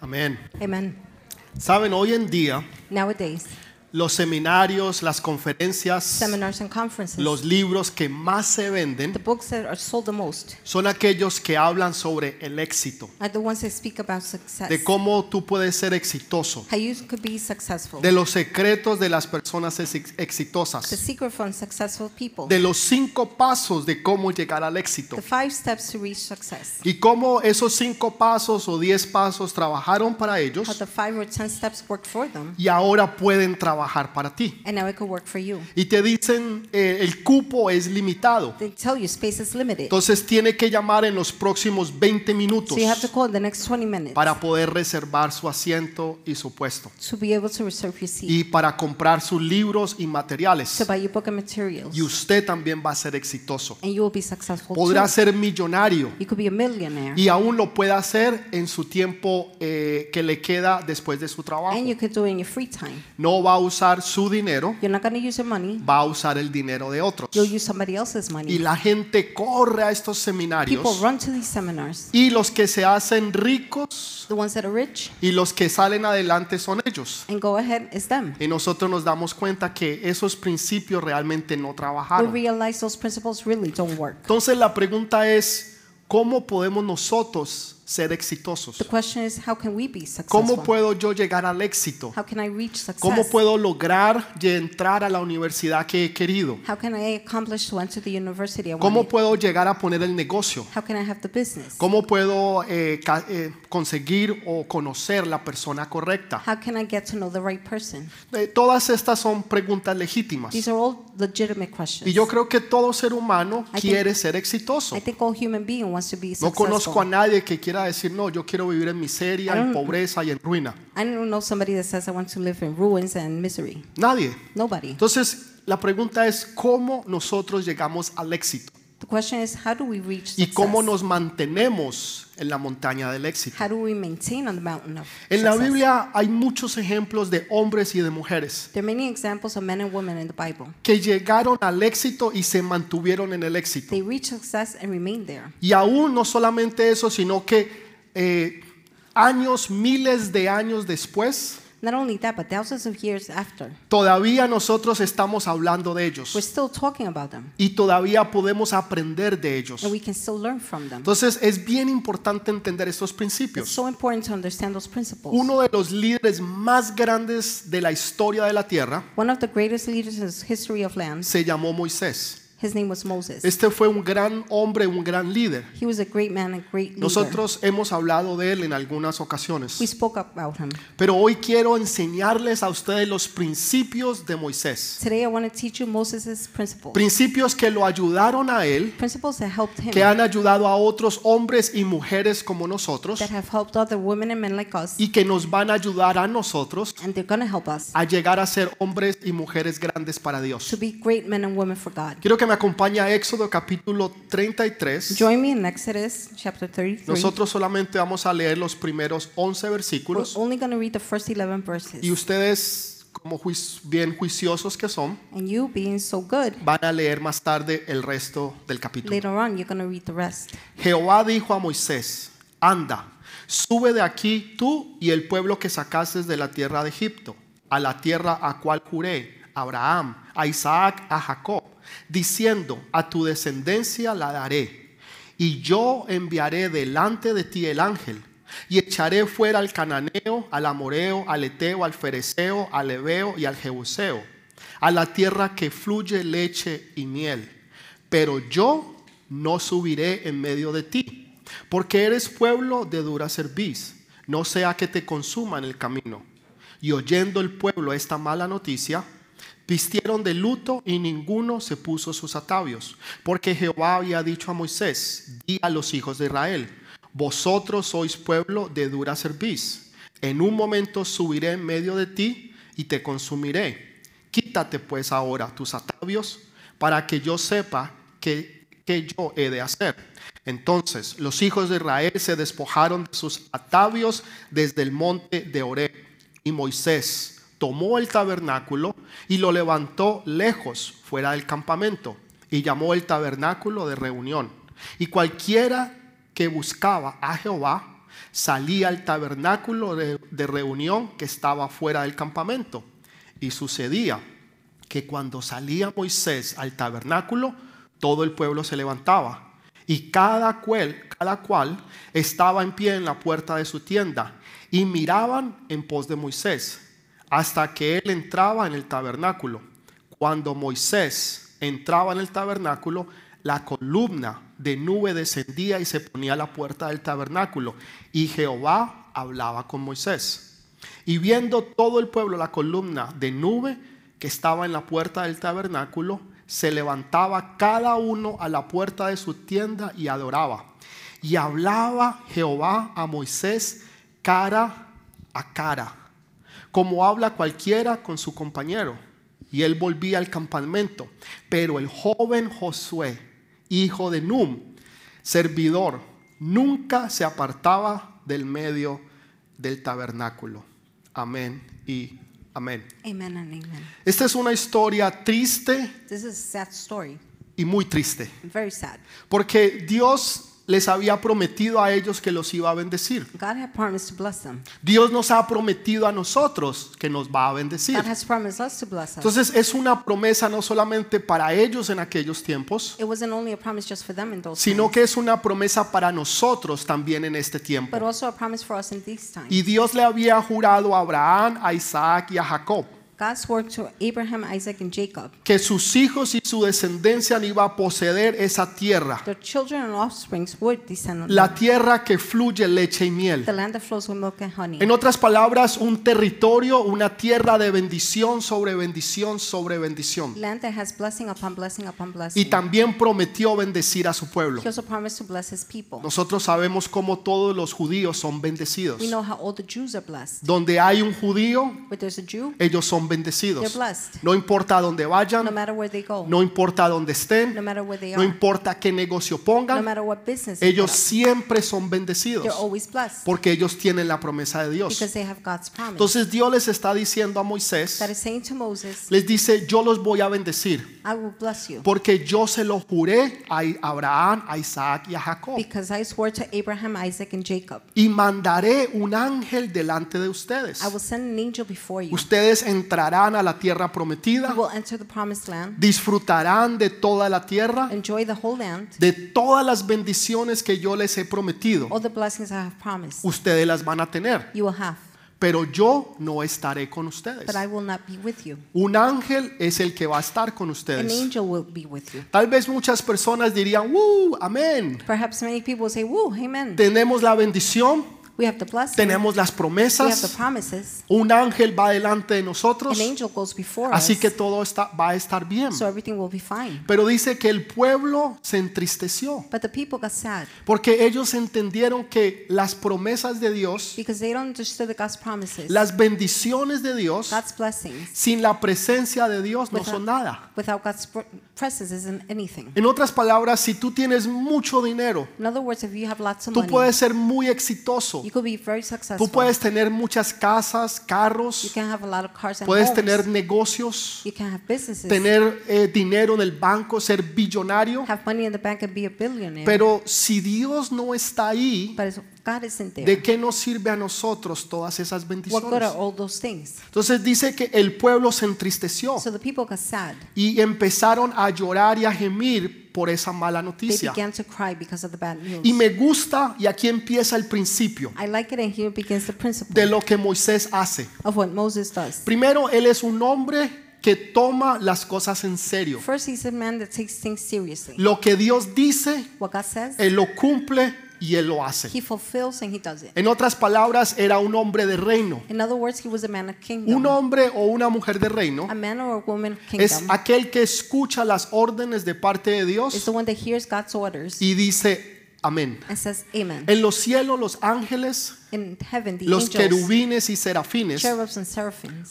Amén. Amen. Saben, hoy en día Nowadays, los seminarios, las conferencias, seminars and conferences, los libros que más se the venden books that are sold the most son aquellos que hablan sobre el éxito, are the ones that speak about success. de cómo tú puedes ser exitoso, How you could be successful. de los secretos de las personas ex- the exitosas, secret from successful people. de los cinco pasos de cómo llegar al éxito. the five steps to reach success. Y cómo esos cinco pasos o diez pasos trabajaron para How ellos the five or ten steps worked for them, y ahora pueden trabajar para ti. and now it could work for you. Y te dicen eh, el cupo es limitado. They tell you space is limited. Entonces tiene que llamar en los próximos 20 minutos So you have to call in the next 20 minutes para poder reservar su asiento y su puesto. to be able to reserve your seat, Y para comprar sus libros y materiales. to buy your book and materials, Y usted también va a ser exitoso. and you will be successful Podrá too. ser millonario. You could be a millionaire, Y aún lo puede hacer en su tiempo eh, que le queda después de su trabajo. and you could do it in your free time. No va a usar su dinero, You're not going to use your money. va a usar el dinero de otros. You'll use somebody else's Y money. la gente corre a estos People seminarios. run to these seminars. Y los que se hacen ricos The ones that are rich y los que salen adelante son ellos. and go ahead is them. Y nosotros nos damos cuenta que esos principios realmente no We trabajaron. realize those principles really don't work. Entonces la pregunta es, ¿cómo podemos nosotros ser exitosos? The question is, how can we be ¿Cómo successful? puedo yo llegar al éxito? How can I reach ¿Cómo success? puedo lograr y entrar a la universidad que he querido? How can I accomplish to enter the university I ¿Cómo puedo llegar a poner el negocio? How can I have the business? ¿Cómo puedo eh, eh, conseguir o conocer la persona correcta? How can I get to know the right person? Eh, todas estas son preguntas legítimas. These are all legitimate questions. Y yo creo que todo ser humano I think- quiere ser exitoso. I think all human being wants to be No conozco a successful. nadie que quiera decir, no, yo quiero vivir en miseria, en pobreza y en ruina. I don't know somebody that says I want to live in ruins and misery. Nadie. Nobody. Entonces, la pregunta es cómo nosotros llegamos al éxito The question is, how do we reach y success? cómo nos mantenemos en la montaña del éxito. How do we maintain on the mountain of En la success? Biblia hay muchos ejemplos de hombres y de mujeres There are many examples of men and women in the Bible. que llegaron al éxito y se mantuvieron en el éxito. They reached success and remained there. Y aún no solamente eso, sino que eh, años, miles de años después, Not only that, but thousands of years after, todavía nosotros estamos hablando de ellos we're still talking about them, y todavía podemos aprender de ellos. and we can still learn from them. Entonces es bien importante entender estos It's principios. so important to understand those principles. Uno de los líderes más grandes de la historia de la tierra One of the greatest leaders in the history of land, se llamó Moisés. His name was Moses. Este fue un gran hombre, un gran líder. He was a great man and great leader. Nosotros hemos hablado de él en algunas ocasiones. We spoke about him. Pero hoy quiero enseñarles a ustedes los principios de Moisés. Today I want to teach you Moses' principles. Principios que lo ayudaron a él, Principles that helped him, que han ayudado a otros hombres y mujeres como nosotros that have helped other women and men like us, y que nos van a ayudar a nosotros and they're to help us a llegar a ser hombres y mujeres grandes para to Dios. be great men and women for God. Quiero que me acompañe a Éxodo capítulo 33. Join me in Exodus chapter 33. Nosotros solamente vamos a leer los primeros 11 We're versículos only going to read the first 11 verses. y ustedes, como juic- bien juiciosos que son, And you, being so good, van a leer más tarde el resto del capítulo. later on you're going to read the rest. Jehová dijo a Moisés, anda, sube de aquí tú y el pueblo que sacaste de la tierra de Egipto, a la tierra a cual juré, a Abraham, a Isaac, a Jacob, diciendo, a tu descendencia la daré, y yo enviaré delante de ti el ángel, y echaré fuera al cananeo, al amoreo, al eteo, al fereceo, al ebeo y al jebuseo, a la tierra que fluye leche y miel. Pero yo no subiré en medio de ti, porque eres pueblo de dura cerviz, no sea que te consuma en el camino. Y oyendo el pueblo esta mala noticia, vistieron de luto y ninguno se puso sus atavios, porque Jehová había dicho a Moisés, di a los hijos de Israel, vosotros sois pueblo de dura cerviz, en un momento subiré en medio de ti y te consumiré. Quítate pues ahora tus atavios para que yo sepa que, yo he de hacer. Entonces los hijos de Israel se despojaron de sus atavios desde el monte de Oreb. Y Moisés tomó el tabernáculo y lo levantó lejos fuera del campamento y llamó el tabernáculo de reunión. Y cualquiera que buscaba a Jehová salía al tabernáculo de, reunión que estaba fuera del campamento. Y sucedía que cuando salía Moisés al tabernáculo, todo el pueblo se levantaba. Y cada cual, cada cual estaba en pie en la puerta de su tienda y miraban en pos de Moisés hasta que él entraba en el tabernáculo. Cuando Moisés entraba en el tabernáculo, la columna de nube descendía y se ponía a la puerta del tabernáculo. Y Jehová hablaba con Moisés. Y viendo todo el pueblo la columna de nube que estaba en la puerta del tabernáculo, se levantaba cada uno a la puerta de su tienda y adoraba. Y hablaba Jehová a Moisés cara a cara, como habla cualquiera con su compañero. Y él volvía al campamento. Pero el joven Josué, hijo de Num, servidor, nunca se apartaba del medio del tabernáculo. Amén y amén. Amen and amen. Esta es una historia triste This is a sad story, y muy triste, very sad. porque Dios les había prometido a ellos que los iba a bendecir. God had promised to bless them. Dios nos ha prometido a nosotros que nos va a bendecir. God has promised us to bless us. Entonces es una promesa no solamente para ellos en aquellos tiempos, It wasn't only a promise just for them in those sino times, que es una promesa para nosotros también en este tiempo. but also a promise for us in these times. Y Dios le había jurado a Abraham, a Isaac y a Jacob God swore to Abraham, Isaac, and Jacob, que sus hijos y su descendencia iban a poseer esa tierra, their children and offsprings would descend on la them, tierra que fluye leche y miel. the land that flows with milk and honey. En otras palabras, un territorio, una tierra de bendición sobre bendición sobre bendición. Land that has blessing upon blessing upon Y blessing. también prometió bendecir a su pueblo. He also promised to bless his people. Nosotros sabemos cómo todos los judíos son bendecidos. We know how all the Jews are blessed. Donde hay un judío, Where there's a Jew, ellos son they're bendecidos. No importa a dónde vayan, no importa dónde no estén, no importa qué negocio pongan, ellos siempre son bendecidos porque ellos tienen la promesa de Dios. Entonces Dios les está diciendo a Moisés, les dice, yo los voy a bendecir I will bless you porque yo se lo juré a Abraham, a Isaac y a Jacob. because I swore to Abraham, Isaac, and Jacob. Y mandaré un ángel delante de ustedes. I will send an angel before you. Ustedes entrarán a la tierra You prometida, will enter the promised land, disfrutarán de toda la tierra, enjoy the whole land, de todas las bendiciones que yo les he prometido. all the blessings I have promised. Ustedes las van a tener, You will have, pero yo no estaré con ustedes. but I will not be with you. Un ángel es el que va a estar con An ustedes. angel will be with you. Tal vez muchas personas dirían, ¡Uh! Amén. Perhaps many people say, Woo, amen. Tenemos la bendición, We have the blessing, tenemos las we have the promesas, promises. un ángel va delante de nosotros, An angel goes before así us, que todo está, va a estar bien. so everything will be fine. Pero dice que el pueblo se entristeció But the people got sad porque ellos entendieron que las promesas de Dios, because they don't understand the God's promises, las bendiciones de Dios, God's blessings. sin la presencia de Dios no son nada. Without God's pr- presence isn't anything. En otras palabras, si tú tienes mucho dinero, In other words, if you have lots of tú money, puedes ser muy exitoso. You could be very successful. Tú puedes tener muchas casas, You carros, can have a lot of cars and puedes homes. tener negocios, you can have businesses, tener eh, dinero en el banco, ser billonario. have money in the bank and be a billionaire. Pero si Dios no está ahí, but if God isn't there, ¿de qué nos sirve a nosotros todas esas what good bendiciones? are all those things? Entonces dice que el pueblo se entristeció So the people got sad. y empezaron a llorar y a gemir por esa mala noticia. began to cry because of the bad news. Y me gusta, y aquí empieza el principio I like it, and here begins the principle de lo que Moisés hace. of what Moses does. Primero, él es un hombre que toma las cosas en serio. First, he's a man that takes things seriously. Lo que Dios dice, What God says, él lo cumple y él lo hace. he fulfills and he does it. En otras palabras, era un hombre de reino. In other words, he was a man of Un kingdom. hombre o una mujer de reino A man or a woman of es kingdom aquel que escucha las órdenes de parte de is Dios the one that hears God's orders y dice amén. says amen. En los cielos los ángeles, In heaven, los angels, querubines y serafines,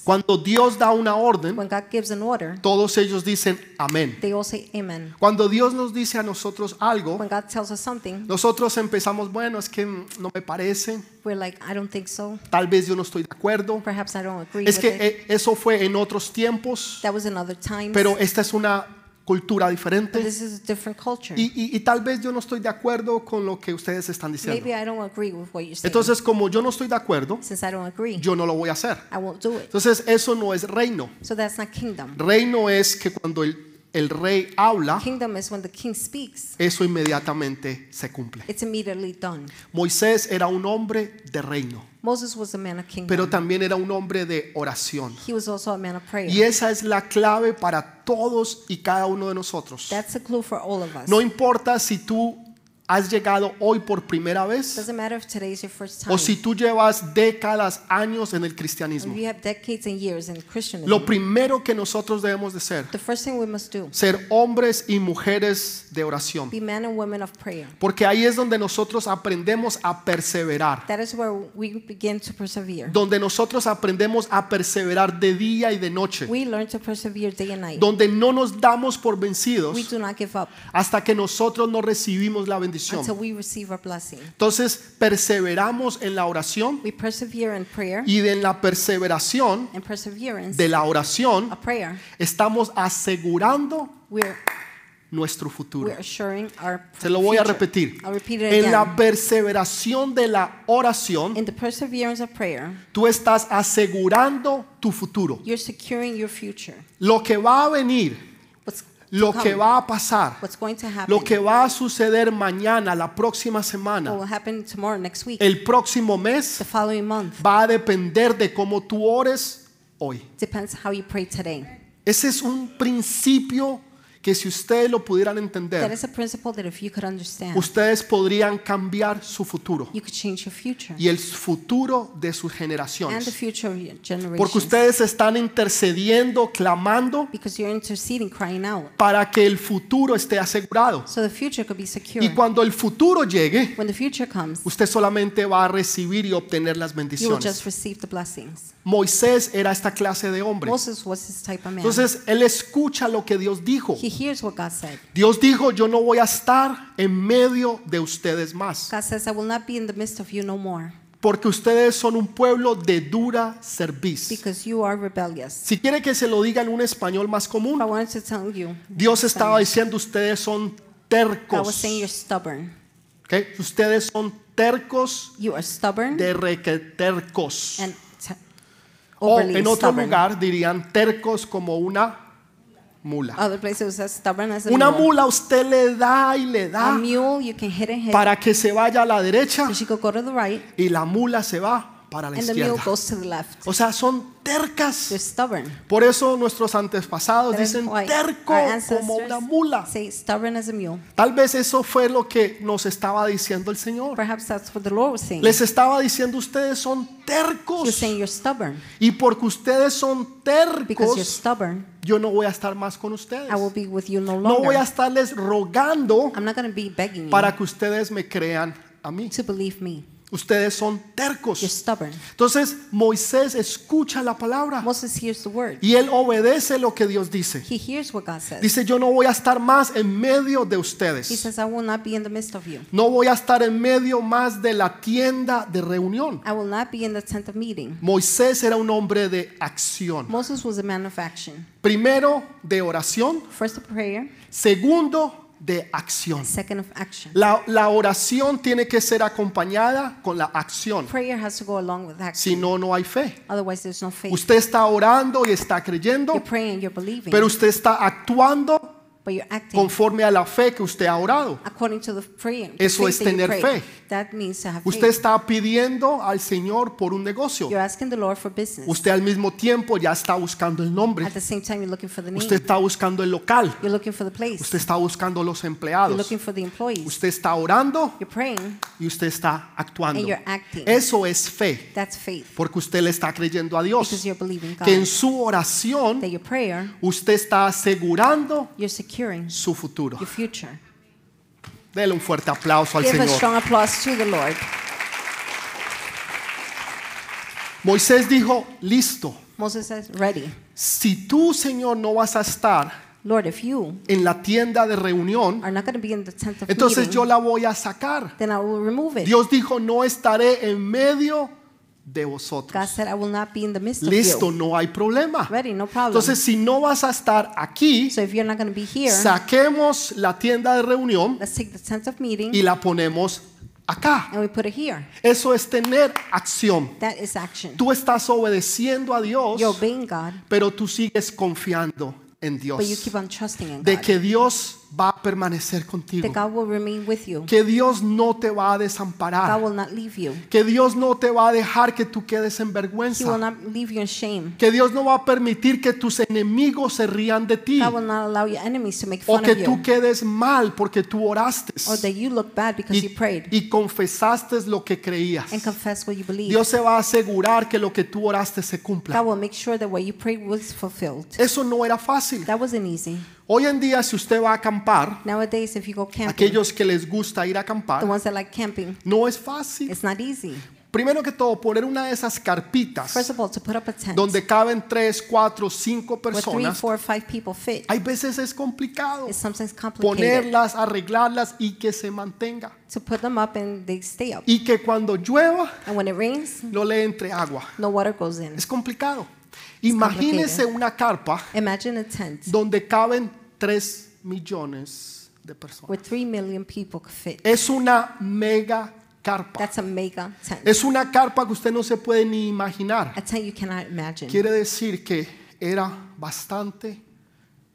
cuando Dios da una orden, when God gives an order, todos ellos dicen amén. they all say amen. Cuando Dios nos dice a nosotros algo, When God tells us something, nosotros empezamos, bueno, es que no me parece, we're like, I don't think so. tal vez yo no estoy de acuerdo. Perhaps I don't agree Es que it. eh, eso fue en otros tiempos, That was in other times. pero esta es una cultura diferente this is a different culture. y, y- y tal vez yo no estoy de acuerdo con lo que ustedes están diciendo. Maybe I don't agree with what you're saying. Entonces, como yo no estoy de acuerdo, Since I don't agree, yo no lo voy a hacer. I won't do it. Entonces, eso no es reino. So that's not kingdom. Reino es que cuando el, el rey habla, Kingdom is when the king speaks, eso inmediatamente se cumple. it's immediately done. Moisés era un hombre de reino, Moses was a man of kingdom. pero también era un hombre de oración. he was also a man of prayer. Y esa es la clave para todos y cada uno de nosotros. That's a clue for all of us. No importa si tú has llegado hoy por primera vez Doesn't matter if today is your first time. o si tú llevas décadas, años en el cristianismo. you have decades and years in Christianism. Lo primero que nosotros debemos de ser, the first thing we must do, ser hombres y mujeres de oración. be men and women of prayer. Porque ahí es donde nosotros aprendemos a perseverar. That is where we begin to persevere. Donde nosotros aprendemos a perseverar de día y de noche. We learn to persevere day and night. Donde no nos damos por vencidos We do not give up hasta que nosotros no recibimos la bendición. Until we receive our blessing. Entonces perseveramos en la oración We persevere in prayer y de la perseveración and perseverance de la oración prayer. estamos asegurando We're nuestro futuro. we're assuring our Se lo voy a repetir. I'll repeat it En la perseveración de la oración, In the perseverance of prayer, tú estás asegurando tu futuro. you're securing your future. Lo que va a venir, lo que va a pasar, happen, lo que va a suceder mañana, la próxima semana, tomorrow, week, el próximo mes, month, va a depender de cómo tú ores hoy. Ese es un principio que si ustedes lo pudieran entender, ustedes podrían cambiar su futuro you could change your future y el futuro de sus and the generaciones. future of your Porque ustedes están intercediendo, clamando Because you're interceding, crying out. para que el futuro esté asegurado. So the future could be secure. Y cuando el futuro llegue, usted solamente va a recibir y obtener las bendiciones. just receive the blessings. Moisés era esta clase de hombre. Entonces él escucha lo que Dios dijo. He hears what God said. Dios dijo, yo no voy a estar en medio de ustedes más, God says, I will not be in the midst of you no more, porque ustedes son un pueblo de dura cerviz. because you are rebellious. Si quiere que se lo diga en un español más I común, wanted to tell you, Dios estaba diciendo, ustedes son God was tercos. saying you're stubborn. ¿ok? Ustedes son tercos You are stubborn de requetercos. and O en otro stubborn. lugar dirían tercos como una mula. Other places stubborn as a Una mule. mula usted le da y le A da mule, you can hit and hit. para que se vaya a la derecha So she could go to the right, y la mula se va para la and the mule izquierda. goes to the left. O sea, son tercas. They're stubborn. Por eso nuestros antepasados That is dicen why terco our como una mula. ancestors say stubborn as a mule. Tal vez eso fue lo que nos estaba diciendo el Señor. Perhaps that's what the Lord was saying. Les estaba diciendo ustedes son He was tercos. saying you're stubborn. Y porque ustedes son Because you're tercos, stubborn, yo no voy a estar más con ustedes. I will be with you no No voy a estarles rogando I'm not going to be begging you para que ustedes me crean a mí. to believe me. Ustedes son You're tercos. stubborn. Entonces Moisés escucha la palabra Moses hears the word. y él obedece lo que Dios dice. He hears what God says. Dice, yo no voy a estar más en medio de He ustedes. says, I will not be in the midst of you. No voy a estar en medio más de la tienda de reunión. I will not be in the tent of meeting. Moisés era un hombre de acción. Moses was a man of action. Primero, de oración. First of prayer, Segundo, de acción. second of action. La, la oración tiene que ser acompañada con la acción. Prayer has to go along with Si action. no, no hay fe. Otherwise, there's no faith. Usted está orando y está creyendo, You're praying, you're believing, pero usted está actuando but you're acting conforme a la fe que usted ha orado. according to the prayer. the Eso es tener fe. That means to have Usted faith. está pidiendo al Señor por un negocio. You're asking the Lord for business. Usted al mismo tiempo ya está buscando el nombre. At the same time, you're looking for the name. Usted está buscando el local. You're looking for the place. Usted está buscando los You're empleados. looking for the employees. Usted está orando You're praying, y usted está actuando. and you're acting. Eso es fe, That's faith. porque usted le está creyendo a Because Dios. you're believing God. Que en su oración That your prayer, usted está asegurando you're securing su futuro. your future. Dele un fuerte aplauso al Give a Señor. strong applause to the Lord. Moisés dijo, listo, Moses says, Ready. si tú, Señor, no vas a estar Lord, if you en la tienda de reunión, are not going to be in the tent of entonces meeting, yo la voy a sacar. then I will remove it. Dios dijo, no estaré en medio de God vosotros. said, I will not be in the midst Listo, of you. no hay problema. Ready, no problem. Entonces, si no vas a estar aquí, so if you're not be here, saquemos la tienda de reunión let's take the tent of meeting y la ponemos acá. and we put it here. Eso es tener acción. That is action. Tú estás obedeciendo a Dios, You're obeying God, pero tú sigues confiando en but you Dios. keep on trusting in De God. que Dios va a permanecer contigo. That God will remain with you. Que Dios no te va a God desamparar. will not leave you. Que Dios no te va a dejar que tú quedes en He will vergüenza. not leave you in shame. Que Dios no va a permitir que tus enemigos se rían de ti. God will not allow your enemies to make O fun que of tú you. quedes mal porque tú oraste. Or that you look bad because you Y, prayed y confesaste lo que creías. and confess what you believe. Dios se va a asegurar que lo que tú oraste se cumpla. God will make sure that what you prayed was fulfilled. Eso no era fácil. That wasn't easy. Hoy en día, si usted va a acampar, Nowadays, if you go camping, aquellos que les gusta ir a the acampar, ones that like camping, no es fácil. it's not easy. Primero que todo, poner una de esas carpitas First of all, to put up a tent donde caben tres, cuatro, cinco where three, personas, four, five people fit hay veces es complicado is sometimes complicated. ponerlas, arreglarlas y que se mantenga. To put them up and they stay up. Y que cuando llueva And when it rains, no le entre agua. no water goes in. Es complicado. Imagínese una carpa Imagine a tent donde caben 3 millones de personas. where three million people could fit. Es una mega carpa. That's a mega tent. Es una carpa que usted no se puede ni imaginar. A tent you cannot imagine. Quiere decir que era bastante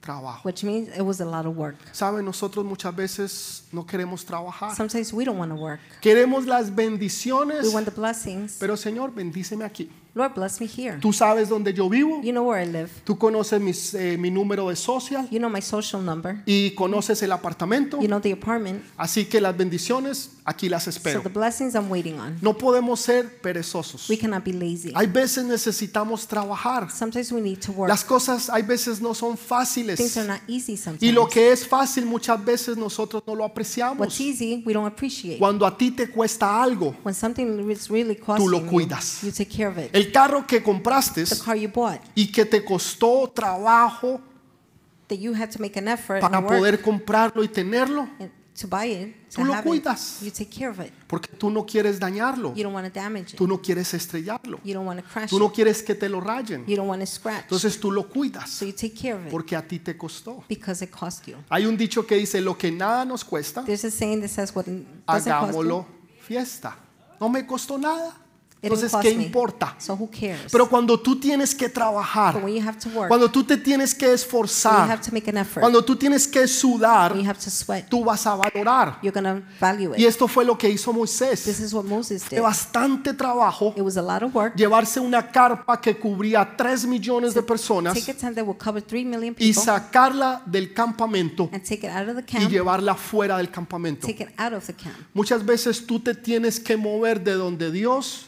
trabajo. Which means it was a lot of work. Sabe, nosotros muchas veces no queremos trabajar. Sometimes we don't want to work. Queremos las We bendiciones, want the blessings. pero Señor, bendíceme aquí. Lord, bless me here. Tú sabes dónde yo vivo, You know where I live. tú conoces mis, eh, mi número de social You know my social number. y conoces el apartamento, You know the apartment. así que las bendiciones aquí las So espero. the blessings I'm waiting on. No podemos ser perezosos. We cannot be lazy. Hay veces necesitamos trabajar. Sometimes we need to work. Las cosas hay veces no son Things fáciles. are not easy sometimes. Y lo que es fácil muchas veces nosotros no lo What's apreciamos. easy, we don't appreciate. Cuando a ti te cuesta algo, When something is really lo costing you, cuidas. you take care of it. el carro que compraste The car you bought, y que te costó trabajo that you had to make an effort para and work poder comprarlo y tenerlo, and to buy it, to Tú lo have cuidas. you take care of it. porque tú no quieres dañarlo, You don't want to damage it. tú no quieres estrellarlo, You don't want to crash tú no it. quieres que te lo rayen. You don't want to scratch. Entonces tú lo cuidas So you take care of it porque a ti te costó. because it cost you. Hay un dicho que dice, lo que nada nos cuesta, There's a saying that says what doesn't cost hagámoslo you, fiesta. No me costó nada. Entonces, ¿qué importa? So who cares? Pero cuando tú tienes que But trabajar, when you have to work, cuando tú te tienes que when you esforzar, effort, cuando tú tienes que sudar, sweat, tú vas a valorar. Y esto fue lo que hizo Moisés. did. bastante trabajo work. llevarse una carpa que cubría 3 millones de personas Take a tent that will cover 3 million y sacarla del campamento and take it out of the y llevarla fuera del campamento. take it out of the camp. Muchas veces tú te tienes que mover de donde Dios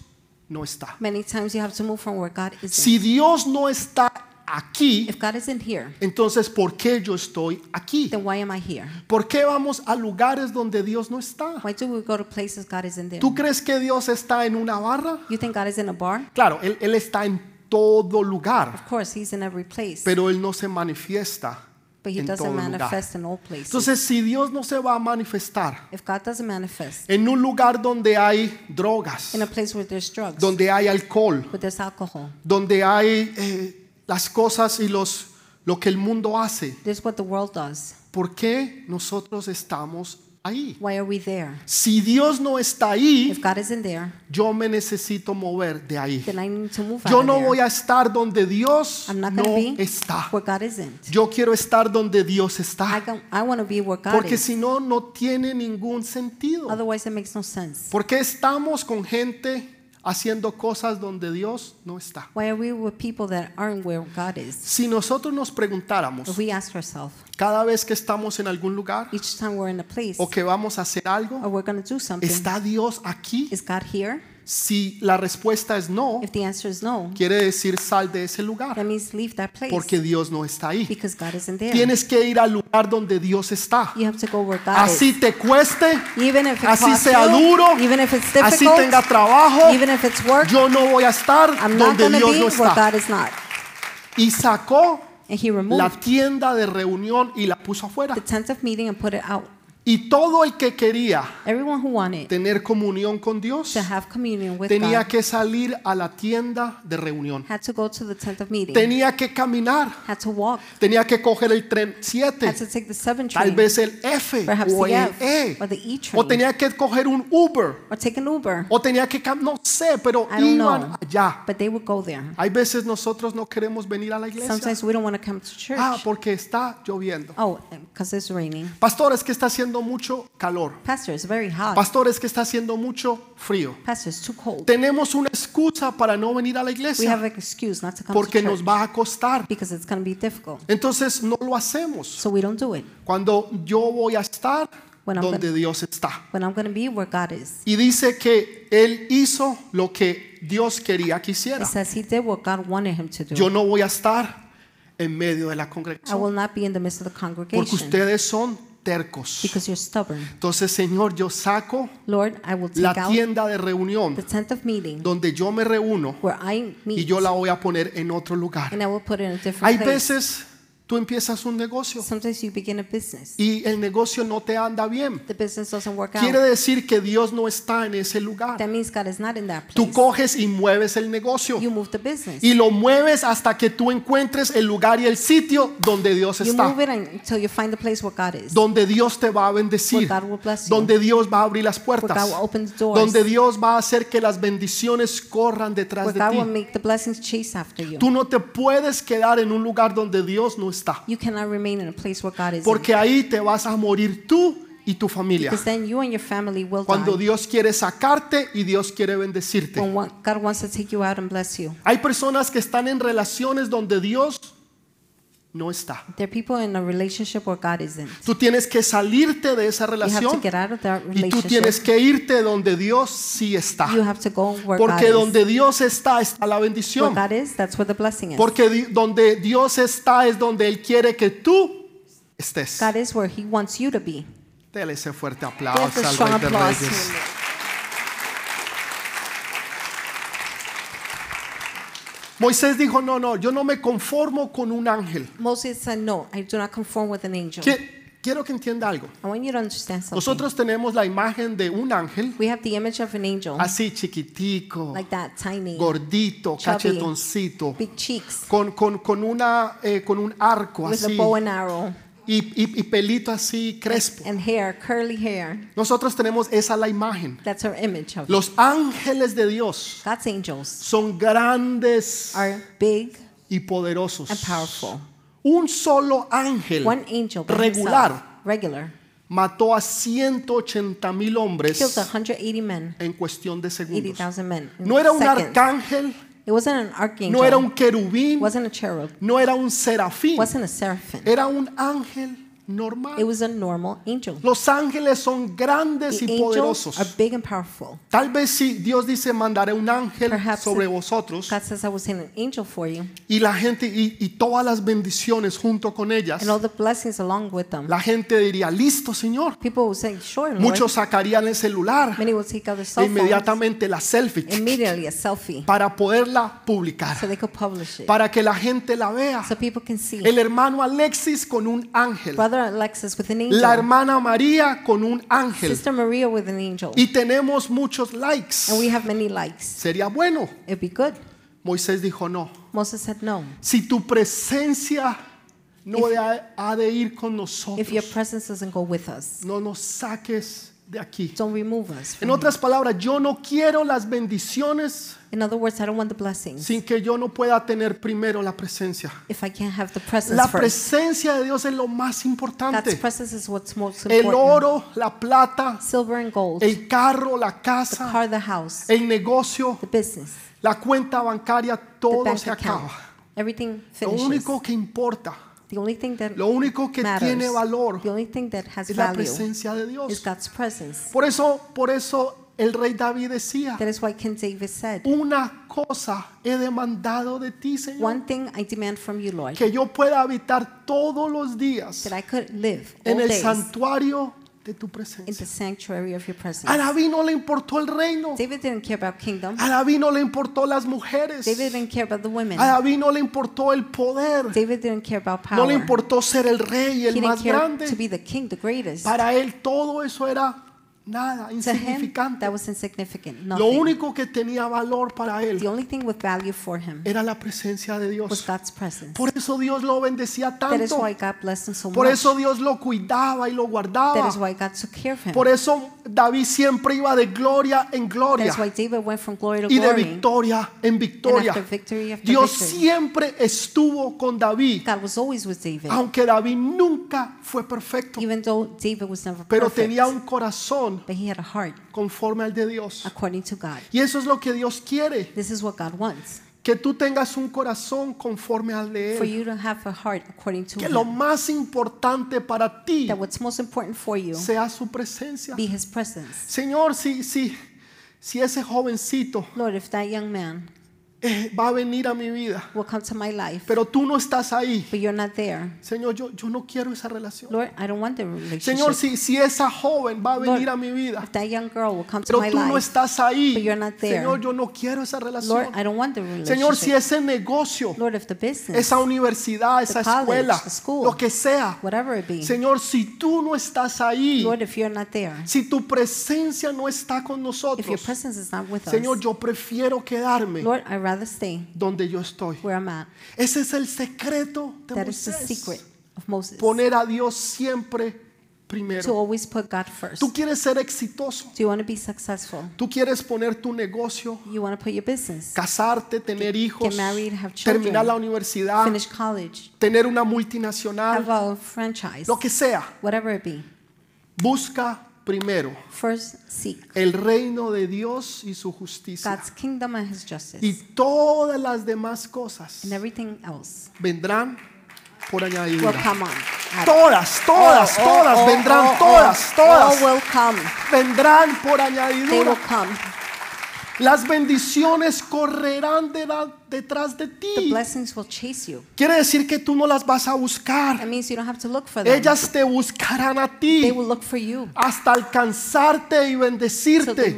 no está. Many times you have to move from where God isn't. Si Dios no está aquí, If God isn't here, entonces ¿por qué yo estoy aquí? then why am I here? ¿Por qué vamos a lugares donde Dios no está? Why do we go to places God isn't there? ¿Tú crees que Dios está en una barra? You think God is in a bar? Claro, Él, Él está en todo lugar, Of course, He's in every place, pero Él no se manifiesta but He en todo doesn't lugar. manifest in all places. Entonces, si Dios no se va a manifestar If God doesn't manifest en un lugar donde hay drogas, in a place where there's drugs, donde hay alcohol, where there's alcohol, donde hay eh, las cosas y los lo que el mundo hace, there's what the world does. ¿por qué nosotros estamos ahí? Why are we there? Si Dios no está ahí, If God isn't there, yo me necesito mover de ahí. then I need to move Yo no there. voy a estar donde Dios I'm not no be está. where God isn't. Yo quiero estar donde Dios I, está. I want to be where God Porque is. si no, no tiene ningún sentido. Otherwise, it makes no sense. ¿Por qué estamos con gente haciendo cosas donde Dios no está? Why are we with people that aren't where God is? Si nosotros nos preguntáramos If we ask ourselves cada vez que estamos en algún lugar o que vamos a hacer algo, we're going to do something, ¿está Dios aquí? Si la respuesta es no, If the answer is no, quiere decir sal de ese lugar that means leave that place porque Dios no está ahí. because God isn't there. Tienes que ir al lugar donde Dios está. You have to go where God Así is. te cueste, Even if it así costs sea you, duro, even if it's así difficult, tenga trabajo, even if it's work, yo no voy a estar I'm not donde to Dios be no where está. God is not. Y sacó And he la tienda de reunión y la puso afuera. the tent of meeting and put it out. Y todo el que quería Everyone who wanted tener comunión con Dios tenía que salir a la tienda de reunión. had to go to the tent of meeting, Tenía que caminar. had to walk, Tenía que coger el tren 7, had to take the seven tal vez el F o the el E. E O tenía que coger un Uber. or take an Uber. O tenía que, no sé, pero iban allá. But they would go there. Hay veces nosotros no queremos venir a la iglesia. Sometimes we don't want to come to church. Ah, porque está lloviendo. Oh, because it's raining. Pastor, es que está haciendo mucho calor. Pastor, it's very hot. Pastor, es que está haciendo mucho frío. Pastor, it's too cold. Tenemos una excusa para no venir a la We have iglesia an excuse not to come porque to nos va a costar. because it's going to be difficult. Entonces no lo hacemos. So we don't do it. Cuando yo voy a estar When I'm donde gonna- Dios está. When I'm be where God is. Y dice que Él hizo lo que Dios quería que It hiciera. says he did what God wanted him to do. Yo no voy a estar en medio de la I congregación will not be in the midst of the porque congregation ustedes son tercos. because you're stubborn. Entonces, Señor, yo saco Lord, I will la take out tienda de reunión the tent of meeting donde yo me reúno where I y yo la voy a poner en otro lugar. and I will put it in a different Hay place. veces tú empiezas un negocio Sometimes you begin a business. y el negocio no te anda bien. The business doesn't work Quiere out. decir que Dios no está en ese lugar. That means God is not in that Tú place. coges y mueves el negocio You move the business. y lo mueves hasta que tú encuentres el lugar y el sitio donde Dios You está, move it until you find the place where God is. donde Dios te va a bendecir, Where God will bless you. donde Dios va a abrir las Where God puertas, will open the doors. donde Dios va a hacer que las bendiciones corran detrás Where de God will ti. make the blessings chase after you. Tú no te puedes quedar en un lugar donde Dios no está, You cannot remain in a place where God is. porque ahí te vas a morir tú y tu familia. Because then you and your family will Cuando die. Dios quiere sacarte y Dios quiere bendecirte. When God wants to take you out and bless you. Hay personas que están en relaciones donde Dios no está. There are people in a relationship where God isn't. Tú tienes que salirte de esa You have to relación get out of that y tú tienes que irte donde Dios sí está. You have to go where God Porque is. donde Dios está está la Where bendición. God is, that's where the blessing is. Porque donde Dios está es donde Él quiere que tú estés. God is where He wants you to be. Dele ese fuerte aplauso al Rey de Reyes. Moisés dijo, no, no, yo no me conformo con un ángel. Moses said, No, I do not conform with an angel. Que- Quiero que entienda algo. I want you to understand something. Nosotros tenemos la imagen de un ángel we have the image of an angel, así chiquitico, like that, tiny, gordito, chubby, cachetoncito, big cheeks, con, con, con, una, eh, con un arco with así a bow and arrow, y, y- y pelito así crespo. and hair, curly hair. Nosotros tenemos esa la imagen. That's our image of. Los ángeles de Dios God's angels son grandes are big y poderosos. and powerful. Un solo ángel One angel regular himself, regular, mató a 180 mil hombres 180 men, en cuestión de segundos. 80,000 men. in No era un arcángel, It wasn't an archangel. no era un querubín, wasn't a cherub. no era un serafín, wasn't a seraphim. era un ángel normal. It was a normal angel. Los ángeles son grandes The y poderosos. are big and powerful. Tal vez si Dios dice mandaré un ángel Perhaps sobre vosotros God says I will send an angel for you, y la gente y, y todas las bendiciones junto con ellas, and all the blessings along with them. la gente diría, listo Señor. People will say, "Sure, Lord." Muchos sacarían el celular Many will take out their e cell inmediatamente la selfie immediately a selfie para poderla publicar, so they could publish it, para que la gente la vea. so people can see. El hermano Alexis con un ángel, Brother Alexis with an la angel, hermana María con un ángel Sister Maria with an angel, y tenemos muchos likes. and we have many likes. Sería bueno. It'd be good. Moisés dijo no. Moses said, "No. Si tu presencia no de- ha de ir con nosotros, If your presence doesn't go with us, no nos saques de aquí. don't remove us." En otras palabras, yo no quiero las bendiciones In other words, I don't want the blessings sin que yo no pueda tener primero la presencia. if I can't have the presence La first. presencia de Dios es lo más importante. presence is what's most El important. oro, la plata, Silver and gold, el carro, la the casa, car, the house, el negocio, the business, la cuenta bancaria, the todo bank se account. acaba. Everything Lo finishes. único que importa, The only thing that lo único que matters, tiene valor the only thing that has es la value presencia de is Dios. God's presence. Por eso, por eso el rey David decía, That is why King David said, una cosa he demandado de ti, Señor, One thing I demand from you, Lord, que yo pueda habitar todos los días that I could live all en el days santuario de tu in the presencia. sanctuary of your A presence. David no le importó el reino. David didn't care about kingdom. A David no le importó las mujeres. David didn't care about the women. A David no le importó el poder. David didn't care about No le power. importó ser el rey, He el didn't más care to grande. be the king, the greatest. Para él todo eso era nada, insignificante. that was insignificant. Lo único que tenía valor para The él only thing with value for him era la presencia de was Dios. God's presence. Por eso Dios lo bendecía That is tanto. why God blessed him so Por much. eso Dios lo cuidaba y lo That guardaba. is why God took care of him. Por eso David siempre iba de gloria en gloria. Y de victoria en victoria. Dios siempre estuvo con David, aunque David nunca fue perfecto, pero tenía un corazón But he had a heart conforme al de Dios. according to God. Y eso es lo que Dios quiere, Que tú tengas un corazón conforme al de For Él. you to have a heart according to Que lo him. más importante para ti That what's most important for you sea su presencia. be his presence. Señor, si, si, si ese jovencito Lord, if that young man eh, va a venir a mi vida, will come to my life, pero tú no estás ahí, but you're not there. Señor, yo, yo no quiero esa relación. Lord, I don't want the relationship. Señor, si, si esa joven va a venir Lord, a mi vida, If that young girl will come to pero my tú no life, estás ahí, but you're not there. Señor, yo no quiero esa Lord, relación. I don't want the Señor, si relationship. ese negocio, Lord, if the business, esa universidad, esa college, escuela, school, lo que sea, whatever it be, Señor, si tú no estás ahí, Lord, if you're not there, si tu presencia no está con if your nosotros, presence is not with Señor, us, yo prefiero quedarme Lord, I'd rather stay donde yo estoy. where I'm at. Ese es el secreto de That is the Moisés. secret of Moses. Poner a Dios siempre To primero. always put God first. Tú quieres ser exitoso. Do you want to be successful? Tú quieres poner tu negocio, You want to put your business, casarte, tener hijos, married, have children, terminar la universidad, finish college, tener una have multinacional, a franchise, lo que sea. whatever it be. Busca primero First, seek el reino de Dios y su justicia. God's kingdom and His justice, Y todas las demás cosas and everything else vendrán por will añadidura. come on. Todas, todas, All, todas, all, vendrán all, todas, todas, will come. vendrán por They will añadidura. come. Las bendiciones correrán de la- detrás de The ti. blessings will chase you. Quiere decir que tú no las vas a That buscar. means you don't have to look for them. Ellas te buscarán a They ti will look for you hasta alcanzarte y bendecirte.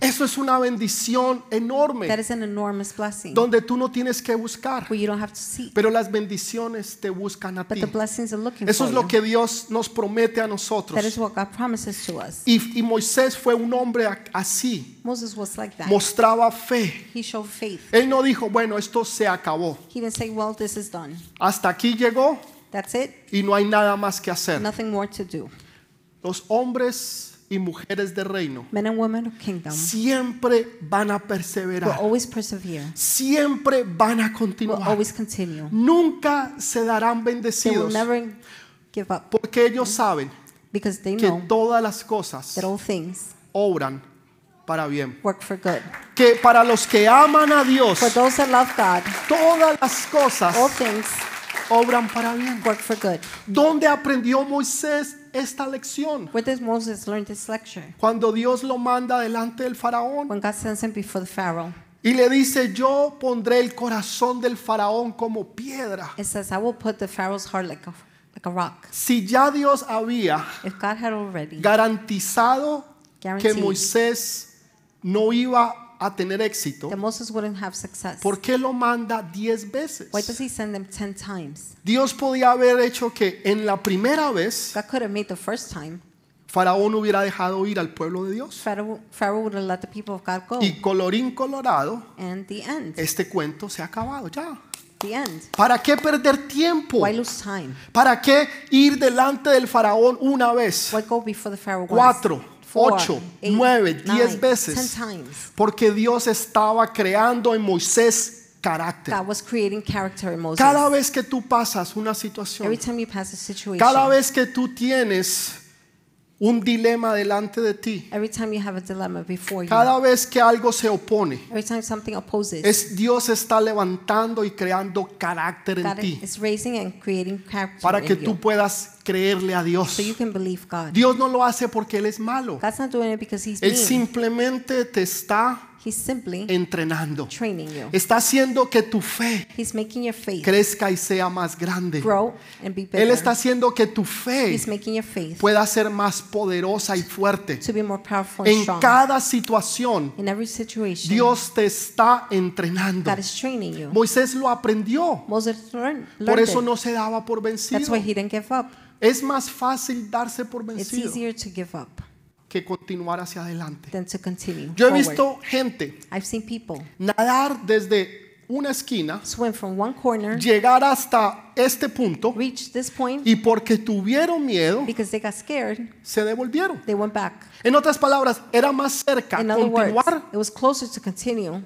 Eso es una bendición That enorme is an enormous blessing donde tú no tienes que buscar, where you don't have to seek, pero las bendiciones te buscan a but ti. the blessings are looking Eso for es lo que Dios nos promete a That is nosotros. what God promises to us. Y, y Moisés fue un hombre así, Moses was like that. mostraba fe. He showed faith. Él no dijo, bueno, esto se acabó. He didn't say, well, this is done. Hasta aquí llegó That's it. y no hay nada más que hacer. Nothing more to do. Los hombres y mujeres de reino Men and women of kingdom siempre van a will perseverar, always persevere, siempre van a will continuar. always continue. Nunca se darán They will bendecidos never give up porque ellos saben because they que know todas las cosas that all things obran para bien. work for good. Que para los que aman a Dios, For those that love God, todas las cosas all things obran para bien. work for good. ¿Dónde aprendió Moisés esta lección? Where did Moses learn this lecture? Cuando Dios lo manda delante del faraón When God sends him before the Pharaoh, y le dice, yo pondré el corazón del faraón como piedra. it says, I will put the Pharaoh's heart like a, like a rock. Si ya Dios había If God had already garantizado que. Moisés no iba a tener éxito, that Moses wouldn't have success, ¿por qué lo manda diez veces? why does he send them 10 times? Dios podía haber hecho que en la primera vez God could have made the first time. Faraón hubiera dejado ir al pueblo de Dios. Pharaoh, Pharaoh would have let the people of God go. Y colorín colorado, And the end. este cuento se ha acabado ya. The end. ¿Para qué perder tiempo? Why lose time? ¿Para qué ir delante del faraón una vez? Why go before the Pharaoh once? Cuatro, Four, ocho, eight, nueve, nine, diez veces. Porque Dios estaba creando en Moisés carácter. Cada vez que tú pasas una situación, cada vez que tú tienes un dilema delante de ti, every time you have a dilemma before you, cada vez que algo se opone, every time something opposes, es Dios está levantando y creando carácter en God ti is raising and creating character para que in tú you, puedas creerle a Dios. so you can believe God. Dios no lo hace porque Él es malo. God's not doing it because He's Él mean. simplemente te está He's simply entrenando. training you. Está haciendo que tu fe He's making your faith crezca y sea más grande. grow and be Él está haciendo que tu fe He's making your faith pueda ser más poderosa y fuerte. to be more powerful and En strong. cada situación, In every situation, Dios te está entrenando. God is training you. Moisés lo aprendió. Moses learned, Por eso it. no se daba por That's vencido. why he didn't give up. Es más fácil darse por It's vencido easier to give up que continuar hacia adelante. than to continue Yo he forward. visto gente I've seen people nadar desde una esquina, swim from one corner, llegar hasta este punto reach this point, y porque tuvieron miedo, because they got scared, se devolvieron. they went back. En otras palabras, era más cerca In other words, continuar it was closer to continue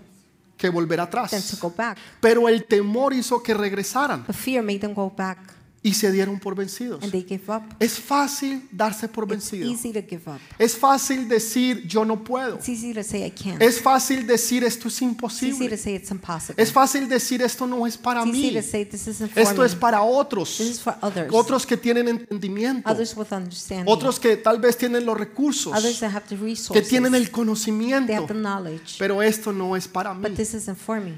que volver than to atrás. go back. Pero el temor hizo que regresaran But fear made them go back, y se dieron por vencidos. and they gave up. Es fácil darse por It's vencido. easy to give up. Es fácil decir yo no puedo. It's easy to say I can't. Es fácil decir esto es It's easy to imposible. say it's impossible. Es fácil decir esto no es para It's easy mí. to say this isn't for Esto me. es para otros. This is for others. Otros que tienen entendimiento. Others with understanding. Otros que tal vez tienen los recursos. Others that have the Que resources. tienen el They conocimiento. have the knowledge. Pero esto no es para mí. But this isn't for me.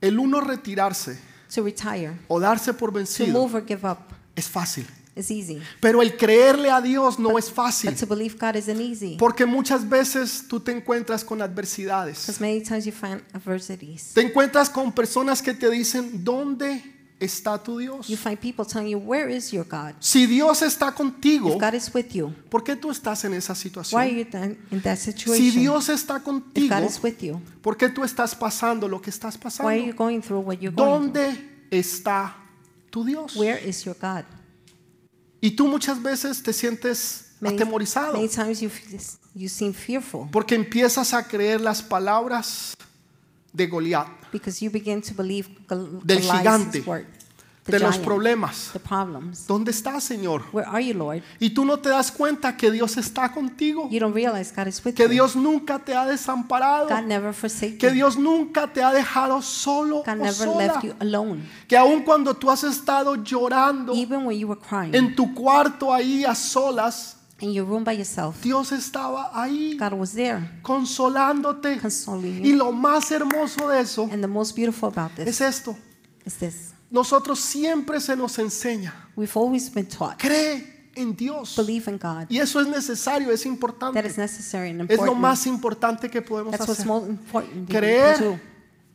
El uno retirarse To retire, o darse por to vencido move or give up es fácil. easy. Pero el creerle a Dios no es fácil. But to believe God isn't easy. Porque muchas veces tú te encuentras con adversidades. Because many times you find adversities. Te encuentras con personas que te dicen, ¿dónde está tu Dios? You find people telling you, Where is your God? Si Dios está contigo, If God is with you, ¿por qué tú estás en esa why are situación? you then in that Si situation? Dios está If contigo, God is with you, ¿por qué tú estás pasando lo que estás why are you pasando? going through what you're going through? ¿Dónde está tu Dios? Where is your God? Y tú muchas veces te sientes Many, atemorizado many times you, feel- you seem fearful porque empiezas a creer las palabras de Goliat, because you begin to believe Gol- Del gigante, de los problemas. the problems. ¿Dónde estás, Señor? Where are you, Lord? Y tú no te das cuenta que Dios está contigo, You don't realize God is with que you. Dios nunca te ha desamparado, God never forsake que you. Dios nunca te ha dejado solo God o never sola, left you alone. que aun cuando tú has estado llorando Even when you were crying en tu cuarto ahí a solas, in your room by yourself, Dios estaba ahí God was there consolándote. consoling Y you. lo más hermoso de eso And the most beautiful about es this esto. is this. Nosotros siempre se nos enseña, We've always been taught, cree en Dios. believe in God. Y eso es necesario, es That importante. is necessary and Es lo important. más importante que podemos That's what's hacer. most important that Creer.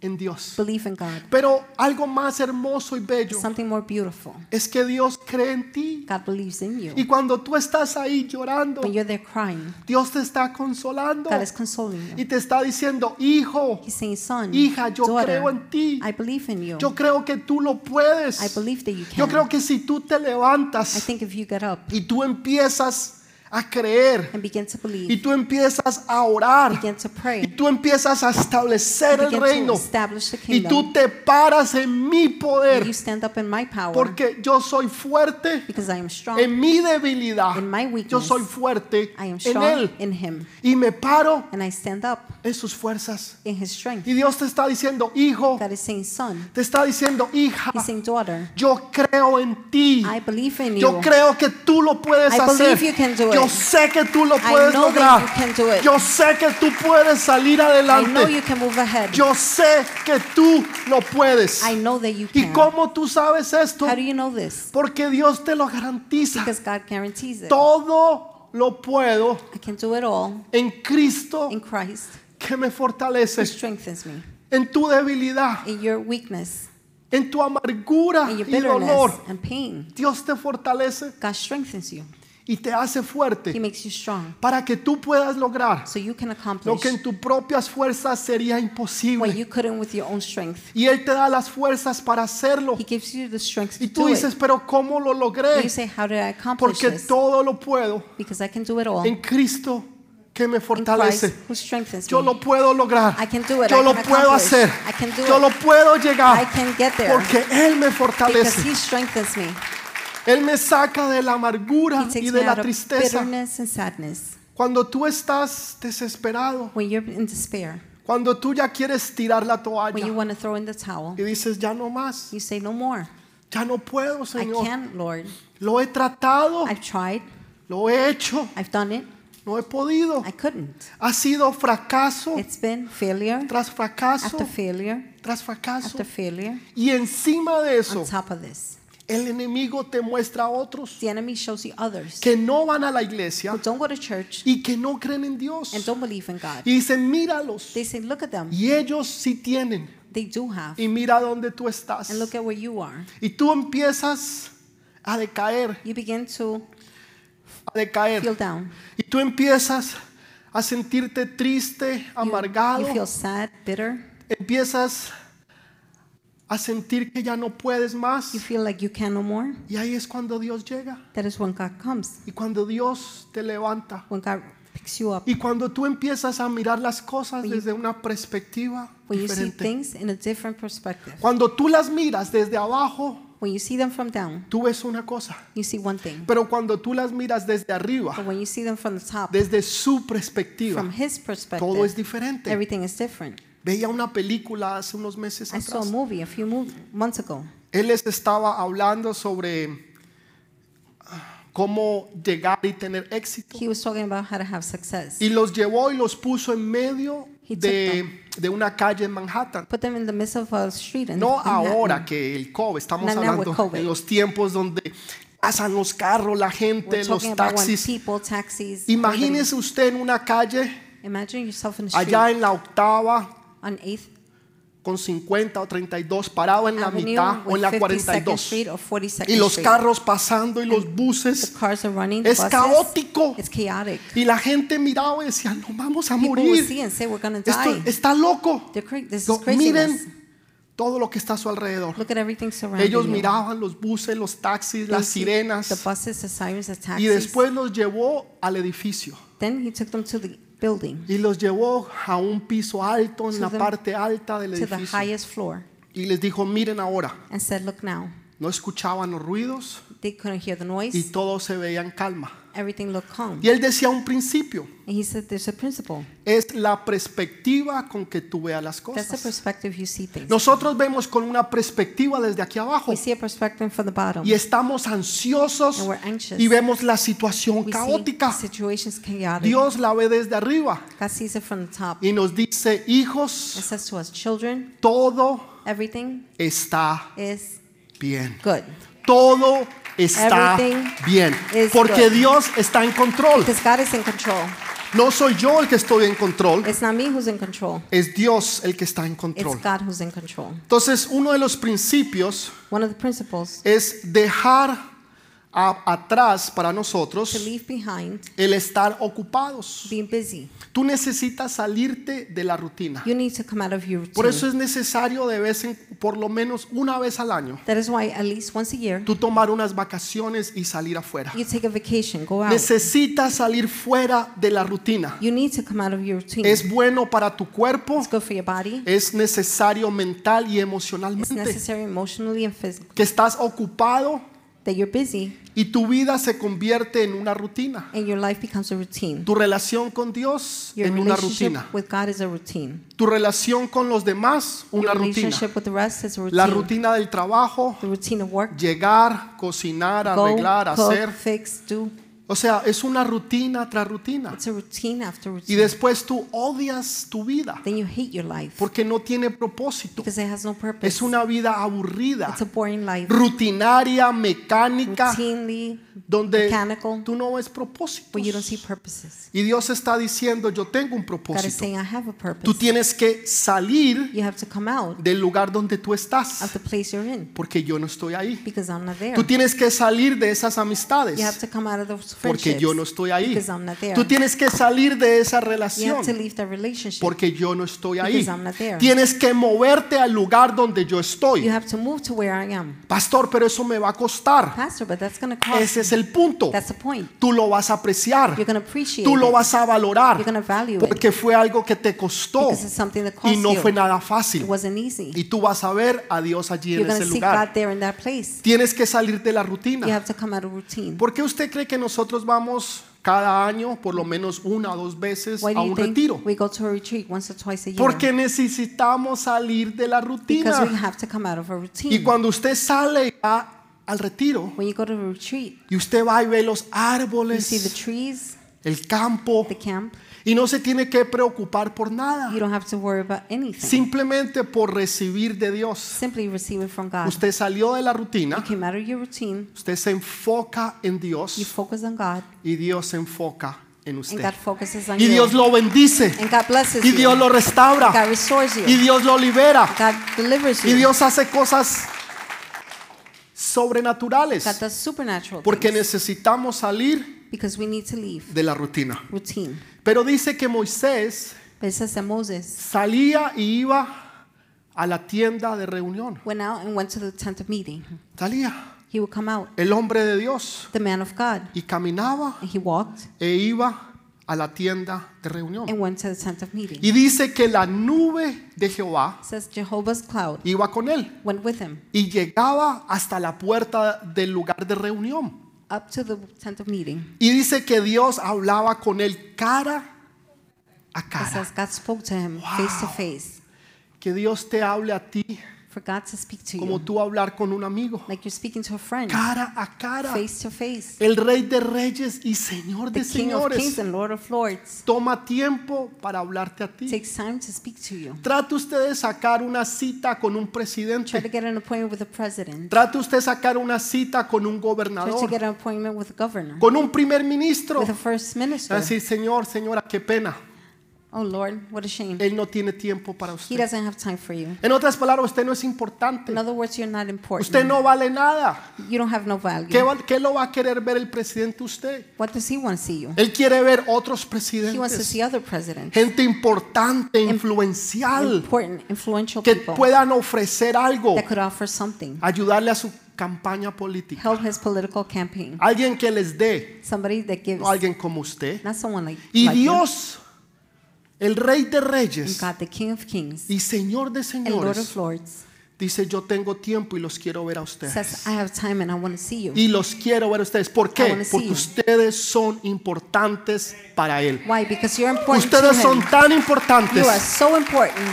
En Dios. Believe in God. Pero algo más hermoso y bello Something more beautiful. es que Dios cree en ti. God believes in you. Y cuando tú estás ahí llorando, When you're there crying, Dios te está consolando God is consoling y te está diciendo, hijo, He's saying, son, hija, yo daughter, creo en ti. I believe in you. Yo creo que tú lo puedes. I believe that you Yo can. creo que si tú te I levantas think if you get up y tú empiezas a creer and begin to y believe, tú empiezas a orar begin to y tú empiezas a establecer el reino y tú te paras en mi you poder stand up in my power porque yo soy fuerte because I am strong en mi debilidad. in my Yo weakness. soy fuerte I am en strong él in him y me paro and I stand up en sus fuerzas. in his strength. Y Dios te está diciendo, hijo, God is saying, son, te está diciendo, hija, he's saying, daughter, yo creo en ti. I believe in Yo you. creo que tú lo puedes I hacer. believe you can do Yo sé que tú lo puedes lograr. Yo sé que tú puedes salir adelante. Yo sé que tú lo puedes. I know that you ¿Y cómo tú sabes esto? How do you know this? Porque Dios te lo garantiza. Because God guarantees it. Todo lo puedo I can do it all en Cristo in Christ que me fortalece. strengthens me. En tu debilidad, In your weakness, en tu amargura y dolor, and pain, Dios te fortalece God strengthens you. Y te hace He fuerte makes you strong para que tú puedas lograr so you can lo accomplish que en tus propias fuerzas sería imposible. you couldn't with your own strength. Y Él te da las fuerzas para hacerlo. He gives you the strength Y tú dices, it. pero ¿cómo lo logré? you say, How did I accomplish Porque this? todo lo puedo Because I can do it all en Cristo que me in Christ fortalece. who strengthens Yo me. lo puedo lograr. I can do it. Yo I lo can puedo hacer. I can do Yo lo puedo I llegar. can get there Porque Él me fortalece. Él me saca de la amargura y de la tristeza. Cuando tú estás desesperado, When you're in despair, cuando tú ya quieres tirar la when you toalla want to throw in the towel, y dices, ya no más, you say, No more. ya no puedo, Señor. Lo he tratado, I've tried. lo he hecho, I've done it. No he podido. I couldn't. Ha sido fracaso It's been failure tras fracaso after failure tras fracaso. after failure. Y encima de eso, On top of this, el enemigo te muestra a otros the enemy shows you others que no van a la iglesia who don't go to church y que no creen en Dios. and don't believe in God. Y dicen, míralos. They say, look at them. Y ellos sí tienen. They do have. Y mira dónde tú estás. And look at where you are. Y tú empiezas a decaer, You begin to a decaer. feel down. Y tú empiezas a sentirte triste, You- amargado. You feel sad, bitter. Empiezas a sentir que ya no puedes más. You feel like you can no more. Y ahí es cuando Dios llega. That is when God comes. Y cuando Dios te levanta. When God picks you up. Y cuando tú empiezas a mirar las cosas When you- desde una perspectiva When you see diferente. things in a different perspective. Cuando tú las miras desde abajo, When you see them from down, tú ves una cosa. you see one thing. Pero cuando tú las miras desde arriba, But when you see them from the top, desde su perspectiva, from His todo es perspective, diferente. everything is different. Veía una película hace unos meses I saw a atrás. movie a few mo- months ago. Él les estaba hablando sobre ah, cómo llegar y tener éxito. He was talking about how to have success. Y los llevó y los puso en medio He took de, de una calle en Manhattan. Put them in the midst of a street and No ahora que el COVID, estamos Not now with hablando COVID. en los tiempos donde pasan los carros, la gente, We're los talking about when taxis. people, taxis. Imagínese usted en una calle Imagine yourself in the street allá en la octava on 8th con 50 o 32 parado en la Avenue mitad o en la 52nd 42 Street or 42nd y los carros pasando y los buses. running. Es buses. caótico. Y la gente miraba y decía no vamos a People morir. say esto está loco. No, miren todo lo que está a su alrededor. Look at everything surrounding ellos miraban los buses los taxis las sirenas. buses, sirens, y después los llevó al edificio. Then he took them to the building, y los llevó a un piso alto en To la the- parte alta del to the edificio highest floor, y les dijo miren ahora and said, Look now. no escuchaban los ruidos They couldn't hear the y noise. todo se veía en calma Everything looked calm. y él decía un principio And he said, There's a principle. es la perspectiva con que tú veas las That's the cosas. perspective you see things. Nosotros vemos con una perspectiva desde aquí abajo We see a perspective from the bottom. y estamos ansiosos And we're anxious. y vemos la situación We caótica. see situations chaotic. Dios la ve desde arriba God sees it from the top. y nos dice, It hijos, says to us, children, todo everything está is bien. good. Todo está Everything bien. Porque good. Dios está en control. Because God is in control. No soy yo el que estoy en control, It's not me who's in control. es Dios el que está en It's control. God who's in control. Entonces, uno de los principios One of the principles es dejar a- atrás para to nosotros leave behind el estar ocupados. being busy. Tú necesitas salirte de la rutina. You need to come out of your Por eso routine. es necesario de vez en por lo menos una vez al año That is why at least once a year tú tomar unas vacaciones y salir afuera. you take a vacation, go out. Necesitas salir fuera de la rutina. You need to come out of your routine. Es bueno para tu cuerpo, It's good for your body. es necesario mental y It's emocionalmente. necessary emotionally and physically. Que estás ocupado That you're busy y tu vida se convierte en una rutina. and your life becomes a routine. Tu relación con Dios Your en una relationship rutina. with God is a routine. Tu relación con los demás, una Your rutina. relationship with the rest is a routine. La rutina del trabajo, The routine of work. llegar, cocinar, Go, arreglar, cook, hacer. fix, do. O sea, es una rutina tras rutina. It's a routine after Y routine. después tú odias tu vida Then you hate your life porque no tiene propósito. because it has no purpose. Es una vida aburrida, It's a boring life. rutinaria, mecánica, Routinely donde mechanical, tú no ves propósitos. where you don't see purposes. Y Dios está diciendo, yo tengo un God is propósito. saying, I have a purpose. Tú tienes que salir You have to come out del lugar donde tú of estás the place you're in porque yo no estoy ahí. because I'm not there. Tú tienes que salir de esas amistades Porque yo no estoy ahí. Tú tienes que salir de esa You relación have to leave that relationship porque yo no estoy ahí. Tienes que moverte al lugar donde yo You estoy. have to move to where I am. Pastor, pero eso me va a costar. Ese es el punto. Tú lo vas a apreciar. Tú lo vas a valorar porque fue algo que te costó y no fue nada It fácil. wasn't easy. Y tú vas a ver a Dios allí en ese lugar. Tienes que salir de la You rutina. ¿Por qué usted cree que nosotros vamos cada año por lo menos una o dos veces Why a un retiro? we go to a retreat once or twice a year? Porque necesitamos salir de la because we rutina. have to come out of a routine. Y cuando usted sale a- al retiro when you go to a retreat, y usted va y ve los you see the árboles, trees, el campo, the camp. Y no se tiene que preocupar por nada, You don't have to worry about anything. simplemente por recibir de Dios. Simply receive it from God. Usted salió de la You rutina, came out of your routine. usted se enfoca en You Dios focus on God, y Dios se enfoca en and usted. God focuses on Y you. Dios lo bendice, and God blesses y you. Dios lo restaura, God restores you. y Dios lo libera, God delivers you. y Dios hace cosas God sobrenaturales, does supernatural porque things necesitamos salir because we need to leave de la rutina. routine. Pero dice que Moisés that Moses salía y iba a la tienda de reunión. went out and went to the tent of meeting. Salía He would come out, el hombre de Dios the man of God, y caminaba and he walked e iba a la tienda de reunión. and went to the tent of meeting. Y dice que la nube de Jehová says Jehovah's cloud iba con él went with him y llegaba hasta la puerta del lugar de reunión. Up to the tent of meeting. Y dice que Dios hablaba con él cara a It cara. says God spoke to him face to face. Que Dios te hable a ti For God to speak to como you tú hablar con un amigo. like you're speaking to a friend, Cara a cara. face to face. El rey de reyes y señor The de King of Kings señores. and Lord of Lords Toma tiempo para hablarte a ti. takes time to speak to you. Trate usted de sacar una cita con un Try to presidente. get an appointment with the president. Trate usted de sacar una cita con un Try to gobernador, get an appointment with the governor, con un primer ministro. with the first minister. Así, señor, señora, qué pena. Oh Lord, what a shame. Él no tiene tiempo para He usted. doesn't have time for you. En otras palabras, usted no es importante. In other words, you're not important. Usted no vale nada. You don't have no value. ¿Qué, va- qué lo va a querer ver el presidente usted? What does he want to see you? Él quiere ver otros He wants to presidentes. see other presidents, Gente importante, influencial, important, influential que people puedan ofrecer algo, that could offer something, ayudarle a su campaña política. help his political campaign. Alguien que les dé, Somebody that gives, no alguien como usted. not someone like, Y like you. Dios, el Rey de Reyes God, the King of Kings y Señor de and Lord of Señores, Lords, dice: Yo tengo tiempo y los quiero ver a says, ustedes. I have time and I want to see you. Y los quiero ver a ustedes. ¿Por qué? Porque ustedes son importantes para Él. Why? Because you're important Ustedes to son him. tan You are importantes. so important.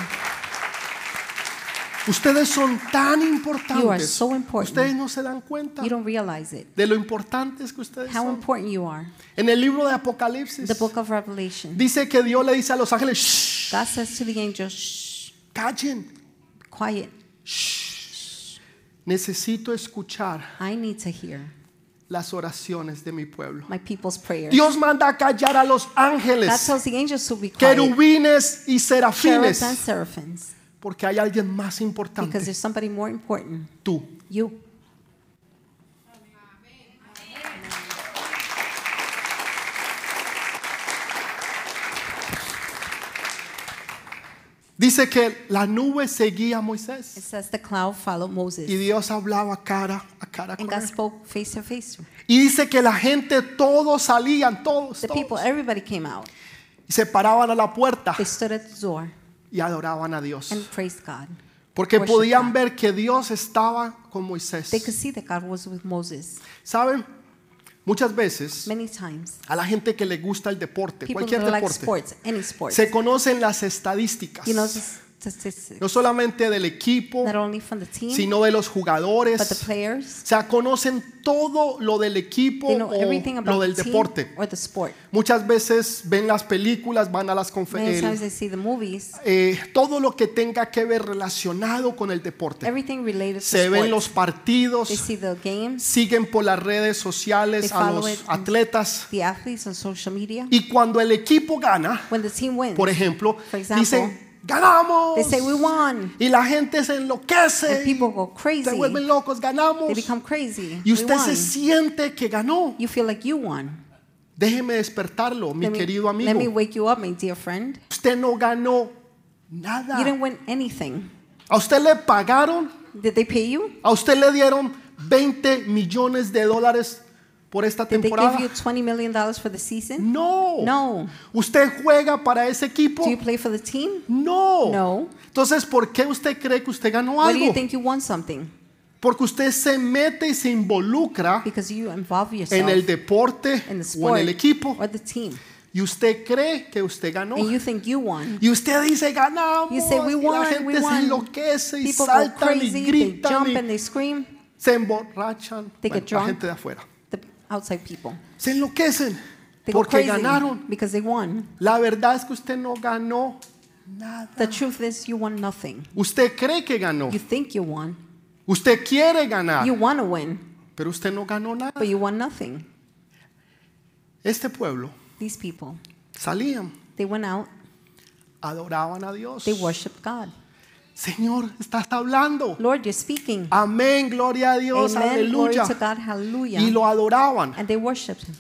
Ustedes son tan You are importantes. so important. Ustedes no se dan cuenta You don't realize it. de lo importantes que ustedes How son. important you are. En el libro de Apocalipsis The book of Revelation. dice que Dios le dice a los ángeles, "Shh, God says to the angels, shh, callen. quiet. Necesito escuchar I need to hear las oraciones de mi pueblo. my people's prayers. Dios manda a callar a los God ángeles, tells the angels to be quiet. querubines y serafines. Porque hay alguien más Because importante, there's somebody more important. tú. You. Dice que la nube seguía a It Moisés says the cloud followed Moses. y Dios hablaba cara a cara And con God él. spoke face to face. Y dice que la gente, todos salían, todos, The people, todos, everybody came out. y se paraban a la puerta They stood at the door y adoraban a Dios. and praised God. Porque worship podían God. ver que Dios estaba con Moisés. They could see that God was with Moses. ¿Saben? Muchas veces Many times. a la gente que le gusta el deporte, People cualquier like deporte, sports, any sport. se conocen las estadísticas. You know. No solamente del equipo, Not only from the team, sino de los jugadores. O sea, conocen todo lo del equipo o lo del deporte. or the sport. Muchas veces ven las películas, van a las conferencias. movies. todo lo que tenga que ver relacionado con el deporte. Everything related to Se ven los partidos, siguen por las redes sociales a los atletas. the athletes on social media. Y cuando el equipo gana, When the team wins, por ejemplo, For example, dicen, ganamos. they say we won. Y la gente se enloquece. People go Se crazy. vuelven locos, ganamos. They become crazy. Y usted se siente que ganó. You feel like you won. Déjeme despertarlo, mi Let me- querido Let me amigo. wake you up, my dear friend. Usted no ganó You nada. didn't win anything. A usted le pagaron, Did they pay you? a usted le dieron 20 millones de dólares por esta Did they temporada. give you $20 million for the season? No. No. ¿Usted juega para ese equipo? Do you play for the team? No. No. Entonces, ¿por qué usted cree que usted ganó Why do you algo? think you won something? Porque usted se mete y se involucra Because you involve yourself en el deporte in the o en sport el equipo or the team. y usted cree que usted ganó. And you think you won. Y usted dice ganamos. You say, "We y la won, gente we se won." enloquece y People go saltan y crazy, they gritan jump y and they scream. se emborrachan. They Bueno, get la drunk. gente de afuera. Outside people. Se enloquecen. They go Porque crazy ganaron. because they won. La verdad es que usted no ganó nada. The truth is, you won nothing. Usted cree que ganó. You think you won. Usted quiere ganar, You want to win, pero usted no ganó nada. but you won nothing. Este pueblo These people, salían, they went out, adoraban a Dios. they worshiped God. Señor, estás hablando. Lord, you're speaking. Amén, gloria a Dios, Amen. Glory aleluya. to God. Hallelujah. Y lo adoraban. And they worshiped him.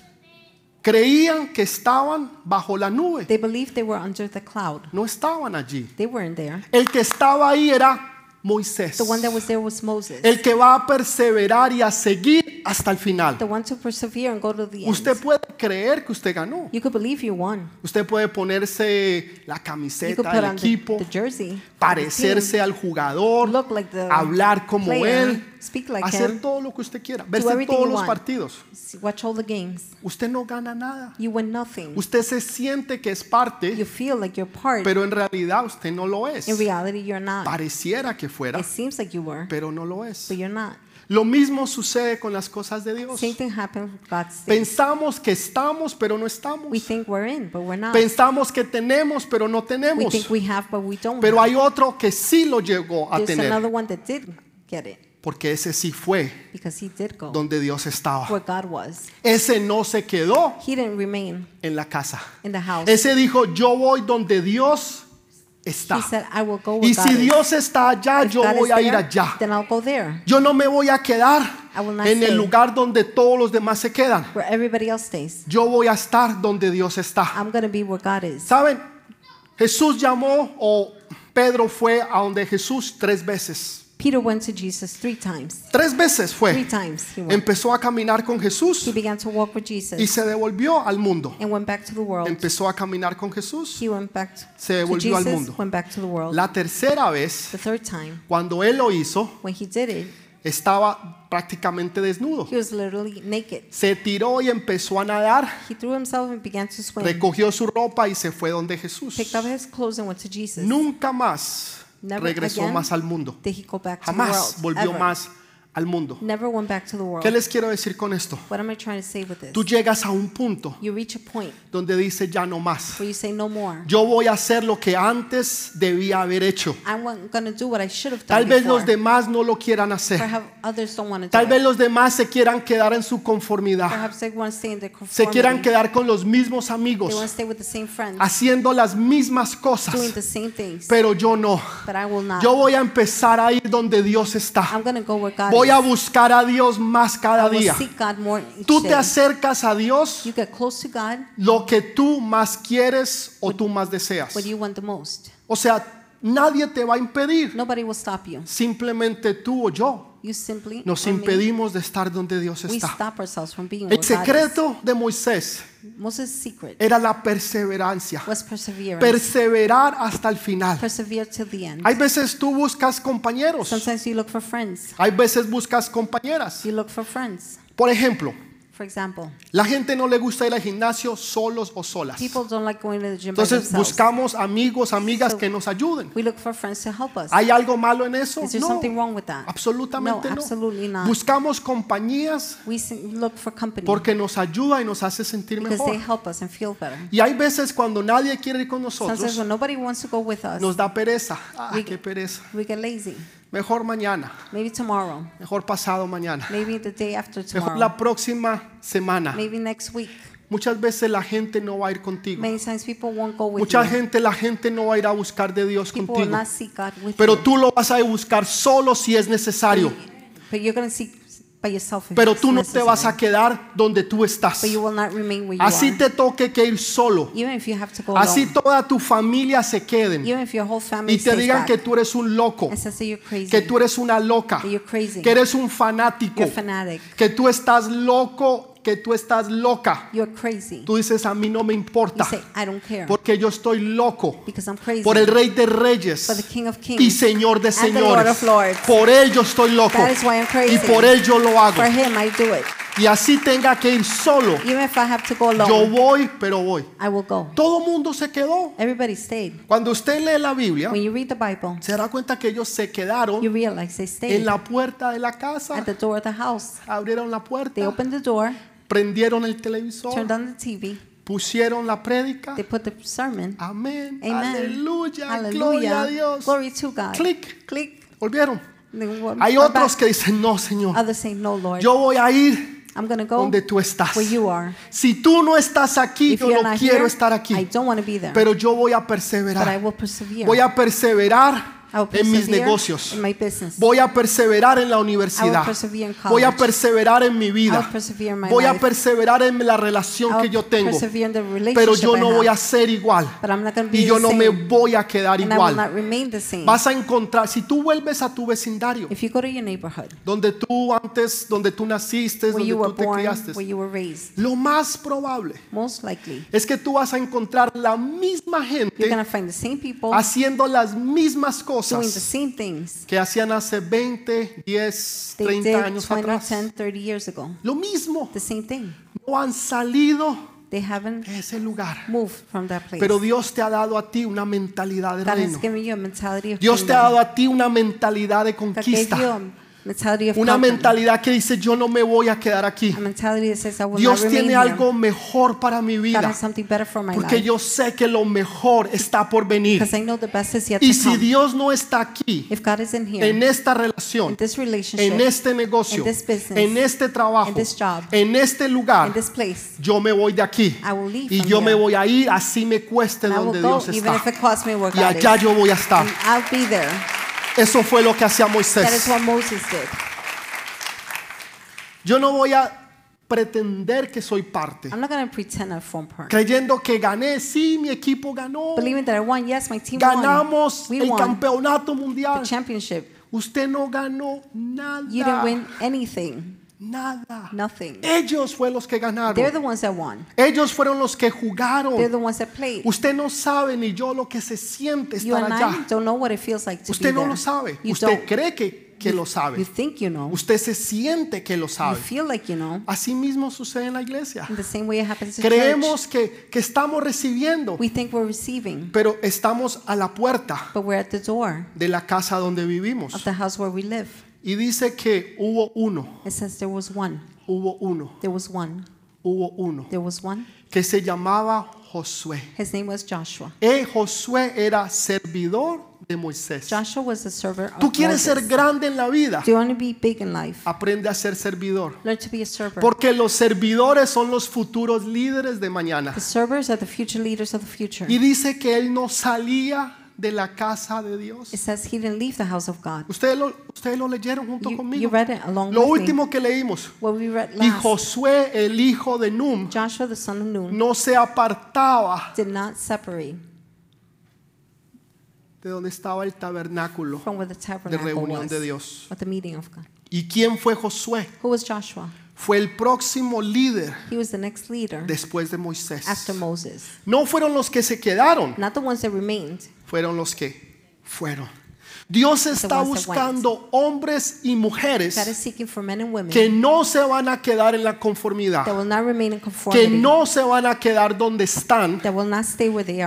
Creían que estaban bajo la nube. They believed they were under the cloud. No estaban allí. They weren't there. El que estaba ahí era Moisés. The one that was there was Moses. El que va a perseverar y a seguir hasta el final. The one to persevere and go to the Usted end. puede creer que usted ganó. You could believe you won. Usted puede ponerse la You could camiseta put del on the, equipo, the jersey, parecerse al jugador, look like the hablar como player, él, speak like hacer him, todo lo que usted quiera, verse todos you los want. partidos. watch all the games. Usted no gana nada. You win nothing. Usted se siente que es You parte, feel like you're part. pero en realidad usted no lo es. In reality, you're not. Pareciera que fuera, It seems like you were, pero no lo es. but you're not. Lo mismo sucede con las cosas de Dios. Same thing happened with God's things. Pensamos que estamos, pero no estamos. We think we're in, but we're not. Pensamos que tenemos, pero no We tenemos. think we have, but we don't. Pero have. hay otro que sí lo llegó a There's tener, another one that did get it porque ese sí fue donde Dios estaba. where God was. Ese no se quedó He didn't remain en la casa. in the house. Ese dijo, yo voy donde Dios está. Said, Y si. Dios está allá, If yo God voy a ir allá. Yo no me voy a quedar en el lugar donde todos los demás se quedan. Yo voy a estar donde Dios está. ¿Saben? Jesús llamó o Pedro fue a donde Jesús tres veces. Peter went to Jesus three times. Tres veces Three fue. times he went. Empezó a caminar con Jesús He began to walk with y Jesus se devolvió al mundo. and went back to the world. Empezó a caminar con Jesús. He went back to Se to devolvió al Jesus, mundo. went back to the world. La tercera vez, The third time, cuando él lo hizo, when he did it, estaba prácticamente desnudo. he was literally naked. Se tiró y empezó a nadar, He threw himself and began to swim. recogió su ropa y se fue donde Jesús. Picked up his clothes and went to Jesus. Nunca más regresó más al mundo. Jamás volvió más al mundo. Never went back to the world. ¿Qué les quiero decir con esto? What am I trying to say with this? Tú llegas a un punto You reach a point donde dice ya no más. where you say no more. Yo voy a hacer lo que antes debía haber hecho. I'm to do what I should have Tal done vez los demás no lo quieran hacer. Perhaps others don't want to Tal do vez it. los demás se quieran quedar en su conformidad. Perhaps they want to stay in their Se quieran conformity. quedar con los mismos They want to amigos, stay with the same friends, haciendo las mismas doing cosas. the same things. Pero yo no. But I will not. Yo voy a empezar a ir donde Dios está. I'm to go where God Voy is. a buscar a Dios más cada día. Tú te acercas a Dios lo que tú más quieres o tú más deseas. O sea, nadie te va a impedir. Simplemente tú o yo nos impedimos de estar donde Dios está. El secreto de Moisés era la perseverancia. Perseverar hasta el final. Hay veces tú buscas compañeros. Hay veces buscas compañeras. Por ejemplo, For example, la gente no le gusta ir al gimnasio solos o solas. people don't like going to the gym by Entonces themselves. buscamos amigos, amigas So- que nos ayuden. We look for friends to help us. ¿Hay algo malo en eso? Is there No, something wrong with that? absolutamente No, no. absolutely not. Buscamos compañías We s- look for company porque nos ayuda y nos hace sentir because they mejor. help us and feel better. Y hay veces cuando nadie quiere ir con Sometimes nosotros, when nobody wants to go with us, nos da pereza. Ah, We- qué pereza. we get lazy. Mejor mañana, Maybe tomorrow. mejor pasado mañana, Maybe the day after mejor tomorrow. la próxima semana. Maybe next week. Muchas veces la gente no va a ir contigo. Many times people won't go with Mucha you. gente, la gente no va a ir a buscar de Dios contigo. not seek God with Pero tú lo vas a buscar solo si es necesario. Pero tú no te vas a quedar donde tú estás. Así te toque que ir solo. Así toda tu familia se queden. Y te digan que tú eres un loco, que tú eres una loca, que eres un fanático, que tú estás loco, que tú estás loca. Tú dices, a mí no me You importa, say, I don't care porque yo estoy loco because I'm crazy. por el Rey de Reyes For the King of Kings y Señor de Lord Señores. of Lords. Por él yo estoy loco That is why I'm crazy. y por él yo lo hago. For him, I do it. Y así tenga que ir solo, Even if I have to go yo alone, voy, pero voy. I will go. Todo mundo se quedó. Everybody stayed. Cuando usted lee la Biblia, When you read the Bible, se dará cuenta que ellos se quedaron you realize they en la puerta de la casa, at the door of the house. abrieron la They puerta, opened the door, prendieron el televisor, turned on the TV, pusieron la prédica. They put the sermon. Amén. Amen. Aleluya. Gloria a. Dios. Glory to God. Clic. Click. Volvieron. Hay otros que dicen, no, Señor. Others say, No, Lord. Yo voy a ir I'm to go donde tú estás. where you are. Si tú no estás aquí, If yo no quiero here, estar I aquí. don't want to be there. Pero yo voy a but I perseverar. will persevere. Voy a perseverar I en mis negocios. in my business. Voy a perseverar en la universidad. Voy a perseverar en mi vida. Voy a perseverar en la relación que yo tengo. Pero yo no voy a ser igual. But I'm not going to be Y yo no me voy a quedar igual. Vas a encontrar, si tú vuelves a tu vecindario, if you go to your neighborhood, donde tú antes, donde tú naciste, where donde you were tú te criaste, lo más probable es que tú vas a encontrar la misma you're gente going to find the same people haciendo las mismas the cosas same things que hacían hace 20, 10, they 30 did años 20, atrás. 10, 30 years ago. Lo mismo, The same thing. no han salido They haven't ese lugar. moved from that place. Pero Dios te ha dado a ti una mentalidad de reino. given you a mentality of Dios te ha dado a ti una mentalidad de conquista. Una mentalidad que dice yo no me voy a quedar aquí. Dios tiene algo mejor para mi vida. Porque yo sé que lo mejor está por venir. Y to si. Dios no está aquí, en esta relación, en este negocio, en este trabajo, en este lugar, yo me voy de aquí. Y yo me voy a ir, así me cueste donde Dios está. Y allá yo voy a estar. Eso fue lo que hacía That is Moisés. what Moses did. Yo no voy a pretender que soy parte. I'm not going to pretend I form part. Creyendo que gané, sí, mi equipo ganó. Believing that I won, yes, my team won. Ganamos We el won campeonato the mundial. championship. Usted no ganó nada. You didn't win anything, Nada. nothing. Ellos fueron los que They're ganaron. the ones that won. Ellos fueron los que They're jugaron. the ones that played. Usted no sabe ni yo lo que se siente You estar and allá. I don't know what it feels like to be Usted no there. lo sabe. You Usted don't. cree que, que lo You sabe. think you know. Usted se siente que lo You sabe. feel like you know. Así mismo sucede en la iglesia. In the same way it happens in. Creemos que, que estamos recibiendo, We think we're receiving, pero estamos a la puerta but we're at the door de la casa donde of vivimos. the house where we live. Y dice que hubo uno, It says there was one. hubo uno, There was one. hubo uno, There was one. que se llamaba Josué. His name was Joshua. Eh, Josué era servidor de Moisés. Joshua was the server of Tú quieres ser grande en la vida, Do you want to be big in life? aprende a ser servidor. Learn to be a server. Porque los servidores son los futuros líderes de mañana. The servers are the future leaders of the future. Y dice que él no salía de la casa de Dios. It says he didn't leave the house of God. Ustedes lo, ustedes lo leyeron junto You, you conmigo. read it along Lo with me. último que leímos. What we read Y last. Josué, el hijo de Num, Joshua the son of Nun no se apartaba did not separate de donde estaba el tabernáculo from where the de tabernacle reunión was. de Dios. At the meeting of God. ¿Y quién fue Josué? Who was Joshua? Fue el próximo líder He was the next leader después de Moisés. after Moses. No fueron los que se quedaron, Not the ones that remained. Fueron los que fueron. Dios está buscando hombres y mujeres que no se van a quedar en la conformidad, que no se van a quedar donde están,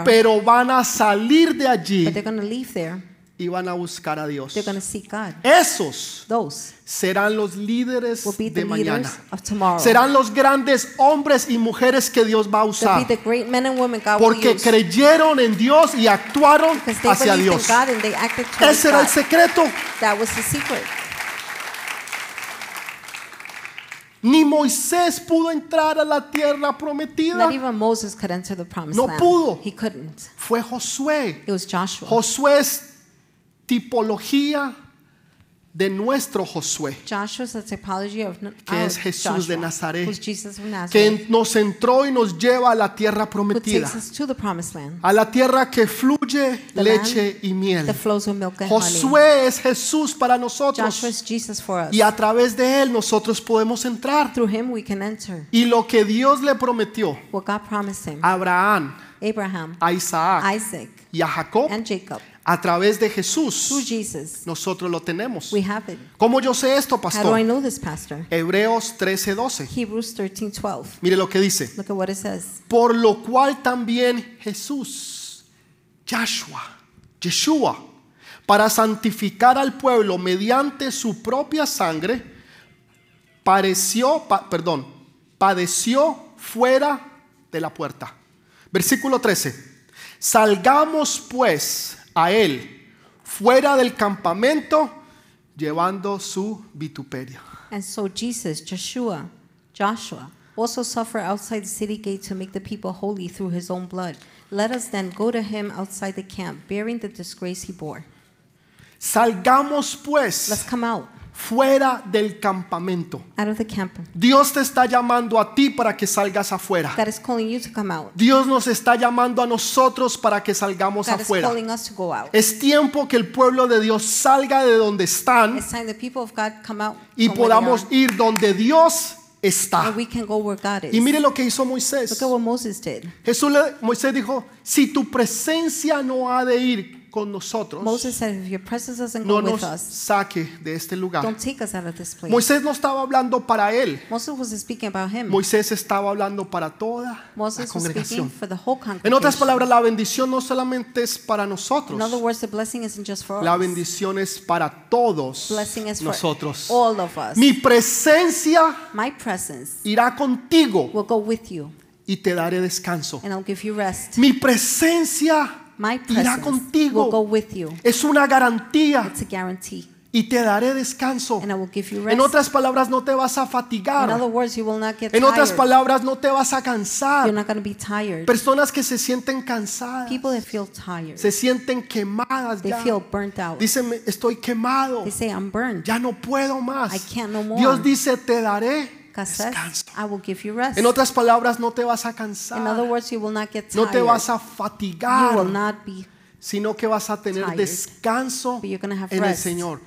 pero van a salir de allí y van a buscar a Dios. Esos Those serán los líderes will be the de mañana. of tomorrow. Serán los grandes hombres y mujeres que Dios va a usar. be the great men and women God will Porque creyeron en Dios y actuaron hacia Dios. God and they acted towards Ese era el secreto. That was the secret. Ni Moisés pudo entrar a la tierra prometida. Not even Moses could enter the promised No pudo. He couldn't. Fue Josué. It was Joshua. Josué es tipología de nuestro Josué. Que es Jesús de Nazaret. Que nos entró y nos lleva a la tierra prometida. A la tierra que fluye leche y miel. Josué es Jesús para nosotros. Y a través de él nosotros podemos entrar. Y lo que Dios le prometió a Abraham, Abraham, a Isaac y a Jacob. A través de Jesús, Jesus, nosotros lo tenemos. we have it. ¿Cómo yo sé esto, How do I pastor? know this, Pastor? Hebreos 13:12. Hebrews 13, 12. Mire lo que dice. Look at what it says. Por lo cual también Jesús, Yahshua, Yeshua, para santificar al pueblo mediante su propia sangre, pareció, pa- perdón, padeció fuera de la puerta. Versículo 13. Salgamos pues a él fuera del campamento llevando su vituperio. And so Jesus, Joshua, Joshua, also suffered outside the city gate to make the people holy through his own blood. Let us then go to him outside the camp, bearing the disgrace he bore. Salgamos Let's pues come out, fuera del campamento. out of the camp. Dios te está llamando a ti para que salgas afuera. God is calling you to come out. Dios nos está llamando a nosotros para que salgamos God is afuera. calling us to go out. Es tiempo que el pueblo de Dios salga de donde están It's time the people of God come out y podamos ir donde Dios está. and we can go where God is. Y mire lo que hizo Moisés. Look at what Moses did. Jesús le- Moisés dijo, si tu presencia no ha de ir con nosotros, Moses said, if your presence doesn't no go nos with us, saque de este lugar. don't take us out of this place. Moisés no estaba hablando para él. Moses was speaking about him. Moisés estaba hablando para toda la Moses was speaking congregación. for the whole En otras congregation. palabras, la bendición no solamente es para nosotros. In other words, the blessing isn't just for La us. bendición es para todos Blessing is for nosotros. all of us. Mi presencia My presence irá contigo will go with you, y te daré descanso. and I'll give you rest. Mi presencia My irá contigo. will go with you. Es una garantía It's a guarantee, y te daré descanso. and I will give you En rest. otras palabras, no te vas a In other fatigar. words, you will not get En otras tired. palabras, no te vas a You're cansar. not going to be tired. Personas que se sienten cansadas, People that feel tired, se sienten quemadas they ya. feel burnt out. Dicen, estoy quemado. They say, I'm burned. Ya no puedo más. I can't no more. Dios dice, te daré I will give you rest. En otras palabras, no te vas a In other cansar. words, you will not get No te tired. vas a You fatigar, will not be, sino que vas a tener tired, descanso en el rest Señor.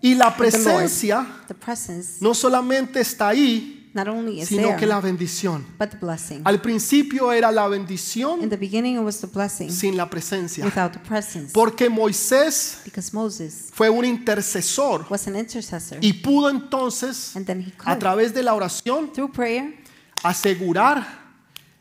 Y la Lord. presencia The presence no solamente está ahí, not only is sino there, que la bendición. but the blessing. Al principio era la In bendición the beginning, it was the blessing sin la presencia. without the presence. Porque Moisés Because Moses fue un intercesor was an intercessor. y pudo entonces, And then he a could, través de la oración, through prayer, asegurar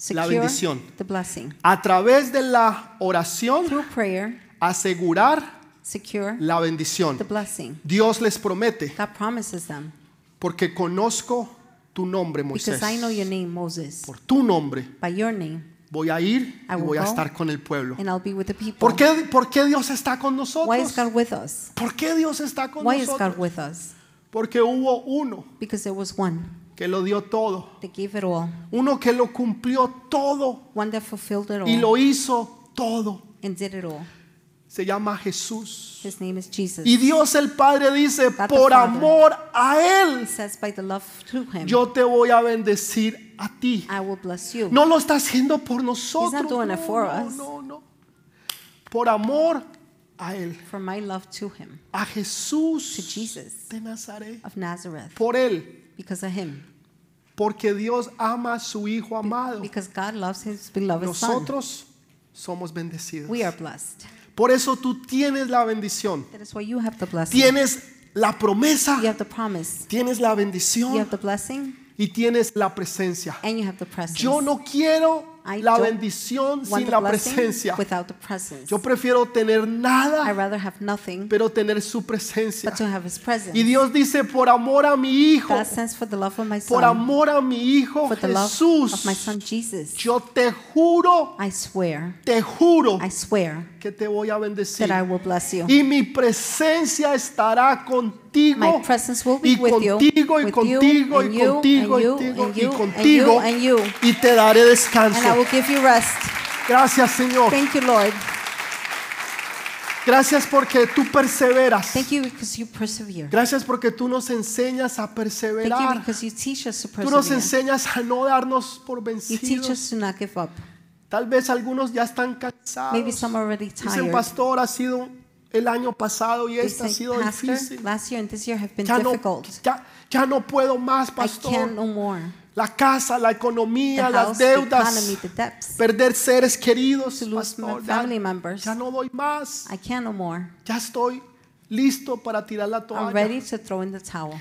la bendición. the blessing. A través de la oración, Through prayer, asegurar secure la bendición. the blessing. Dios les promete, God promises them. porque conozco tu nombre, Moisés. Because I know your name, Moses. Por tu nombre By your name, voy a ir I y voy a estar con el pueblo. and I'll be with the people. ¿Por qué, por qué Dios está con Why is nosotros? God with us? ¿Por qué Dios está con Why is God nosotros? with us? Porque hubo uno Because there was one que lo dio todo, that gave it all, uno que lo cumplió todo one that fulfilled it y all lo hizo todo. and did it all. Se llama Jesús. His name is Jesus. Y Dios el Padre dice, God por Father. amor a Él, says, by the love to Him, yo te voy a bendecir a ti. I will bless you. No lo está haciendo por nosotros. doing it no, for no, us. no, no. Por amor a Él, For my love to Him, a Jesús to Jesus de Nazaret. of Nazareth, Por Él, because of Him. porque Dios ama a su Hijo amado. Because God loves His beloved Son. Nosotros somos bendecidos. We are blessed. Por eso tú tienes la bendición, That is why you have the blessing. tienes la promesa, You have the promise. tienes la You bendición have the blessing, y tienes la presencia. and you have the presence. Yo no quiero I la bendición sin la presencia. without the presence. Yo prefiero tener I nada, rather have nothing pero tener su presencia. but to have His presence. Y Dios dice, por amor a mi hijo, God sends for the love of my por Son, amor a mi hijo for the love Jesús, of my Son Jesus. yo te juro, I swear, te juro I swear que te voy a bendecir. that I will bless you. Y mi presencia estará contigo. My presence will be y with you, contigo y you, contigo y contigo y contigo y contigo and you. y te daré descanso. And I will give you rest. Gracias Señor. Thank you, Lord. Gracias porque tú perseveras. Thank you because you persevere. Gracias porque tú nos enseñas a Thank you perseverar. because you teach us to Tú nos persevere. enseñas a no darnos por You teach vencidos. us to not give up. Tal vez algunos ya están cansados. Maybe some are already Dicen, tired. pastor, ha sido el año pasado y They este ha sido Pastor, difícil. last year and this year have been Ya no, difficult. ya, ya no puedo más, I pastor. can't no more. La casa, la The economía, las house, the economy, deudas, the debts. perder seres queridos. To lose pastor, ya, family members. ya no doy más. I can't no more. Ya estoy listo para tirar la I'm toalla. ready to throw in the towel.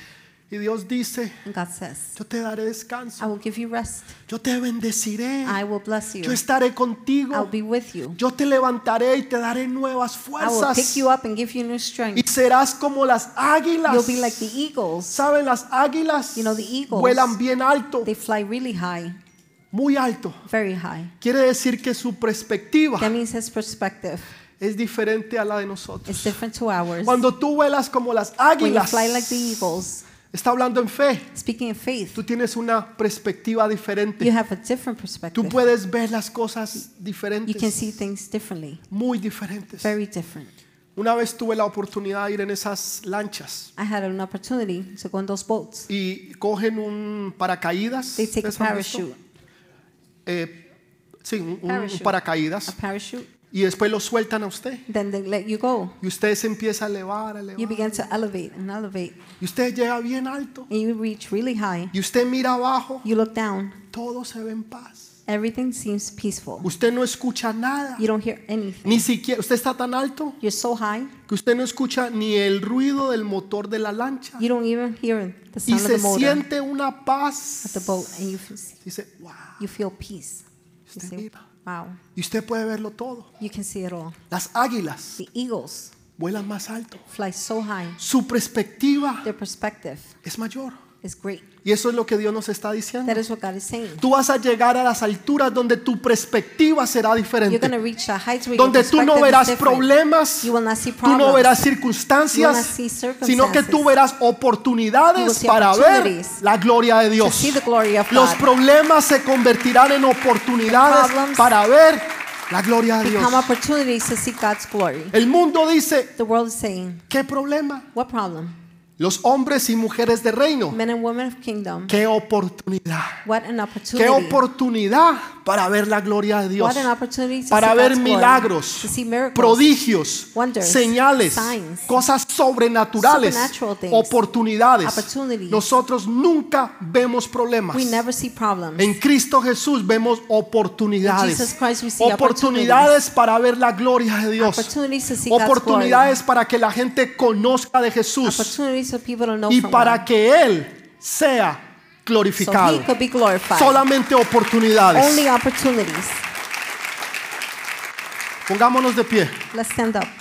Y Dios dice, says, yo te daré I descanso. will give you rest. Yo te bendeciré. I will bless you. Yo estaré I'll contigo. be with you. Yo te levantaré y te daré nuevas I will fuerzas. pick you up and give you new Y strength. serás como las águilas. You'll be like the eagles. ¿Saben? Las águilas You know, the eagles, vuelan bien alto. They fly really high. muy alto. very high. Quiere decir que su perspectiva That means his perspective es diferente a la de nosotros. different to ours. Cuando tú vuelas como las When you águilas, fly like the eagles, está hablando en fe, speaking in faith, tú tienes una perspectiva you diferente. have a different Tú perspective. puedes ver las cosas You can see diferentes, things differently, muy diferentes. very different. Una vez tuve la oportunidad de ir en esas lanchas I had an opportunity to go on those boats. y cogen un paracaídas. They take a parachute, Eh, sí, un, un Parachute. paracaídas. a parachute, Y después lo sueltan a usted. then they let you go. Y usted se empieza a elevar, a You elevar. begin to elevate and elevate, Y usted llega bien alto. and you reach really high. Y usted mira abajo. You look down, Todo se ve en paz. everything seems peaceful. Usted no escucha nada. You don't hear anything. Ni siquiera, usted está tan alto You're so high, que usted no escucha ni el ruido del motor de la lancha. you don't even hear the Y sound of se the motor siente una at the paz. boat, and you, Dice, wow. you feel peace. You Usted say, mira. Wow, Y usted puede verlo todo. you can see it all. Las águilas The eagles vuelan más alto. fly so high, Su perspectiva their perspective es mayor. is great. Y eso es lo que Dios nos está diciendo. That is what God is saying. Tú vas a llegar a las alturas donde tu perspectiva será You're going to diferente. reach the heights where your Donde tú no verás problemas, tú no problems. verás circunstancias, sino que tú verás oportunidades para ver la gloria de Dios. see the glory of Los problemas se convertirán en oportunidades para ver la gloria de Dios. Become opportunities to see God's glory. El mundo dice, The world is saying, ¿qué problema? Los hombres y mujeres de reino, Men and women of kingdom, qué oportunidad. what an Qué oportunidad para ver la gloria de Dios. What an opportunity to Para see ver God's milagros, to see miracles, prodigios, wonders, señales, signs, cosas sobrenaturales, supernatural things, oportunidades. opportunities. Nosotros nunca vemos problemas. We never see problems. En Cristo Jesús vemos In oportunidades. Jesus Christ we see Oportunidades para ver la gloria de Dios. Opportunities to see God's Oportunidades para que la gente conozca de Jesús Know y para God. que Él sea So glorificado. he could be glorified. Solamente oportunidades. Only opportunities. Pongámonos de pie. Let's stand up.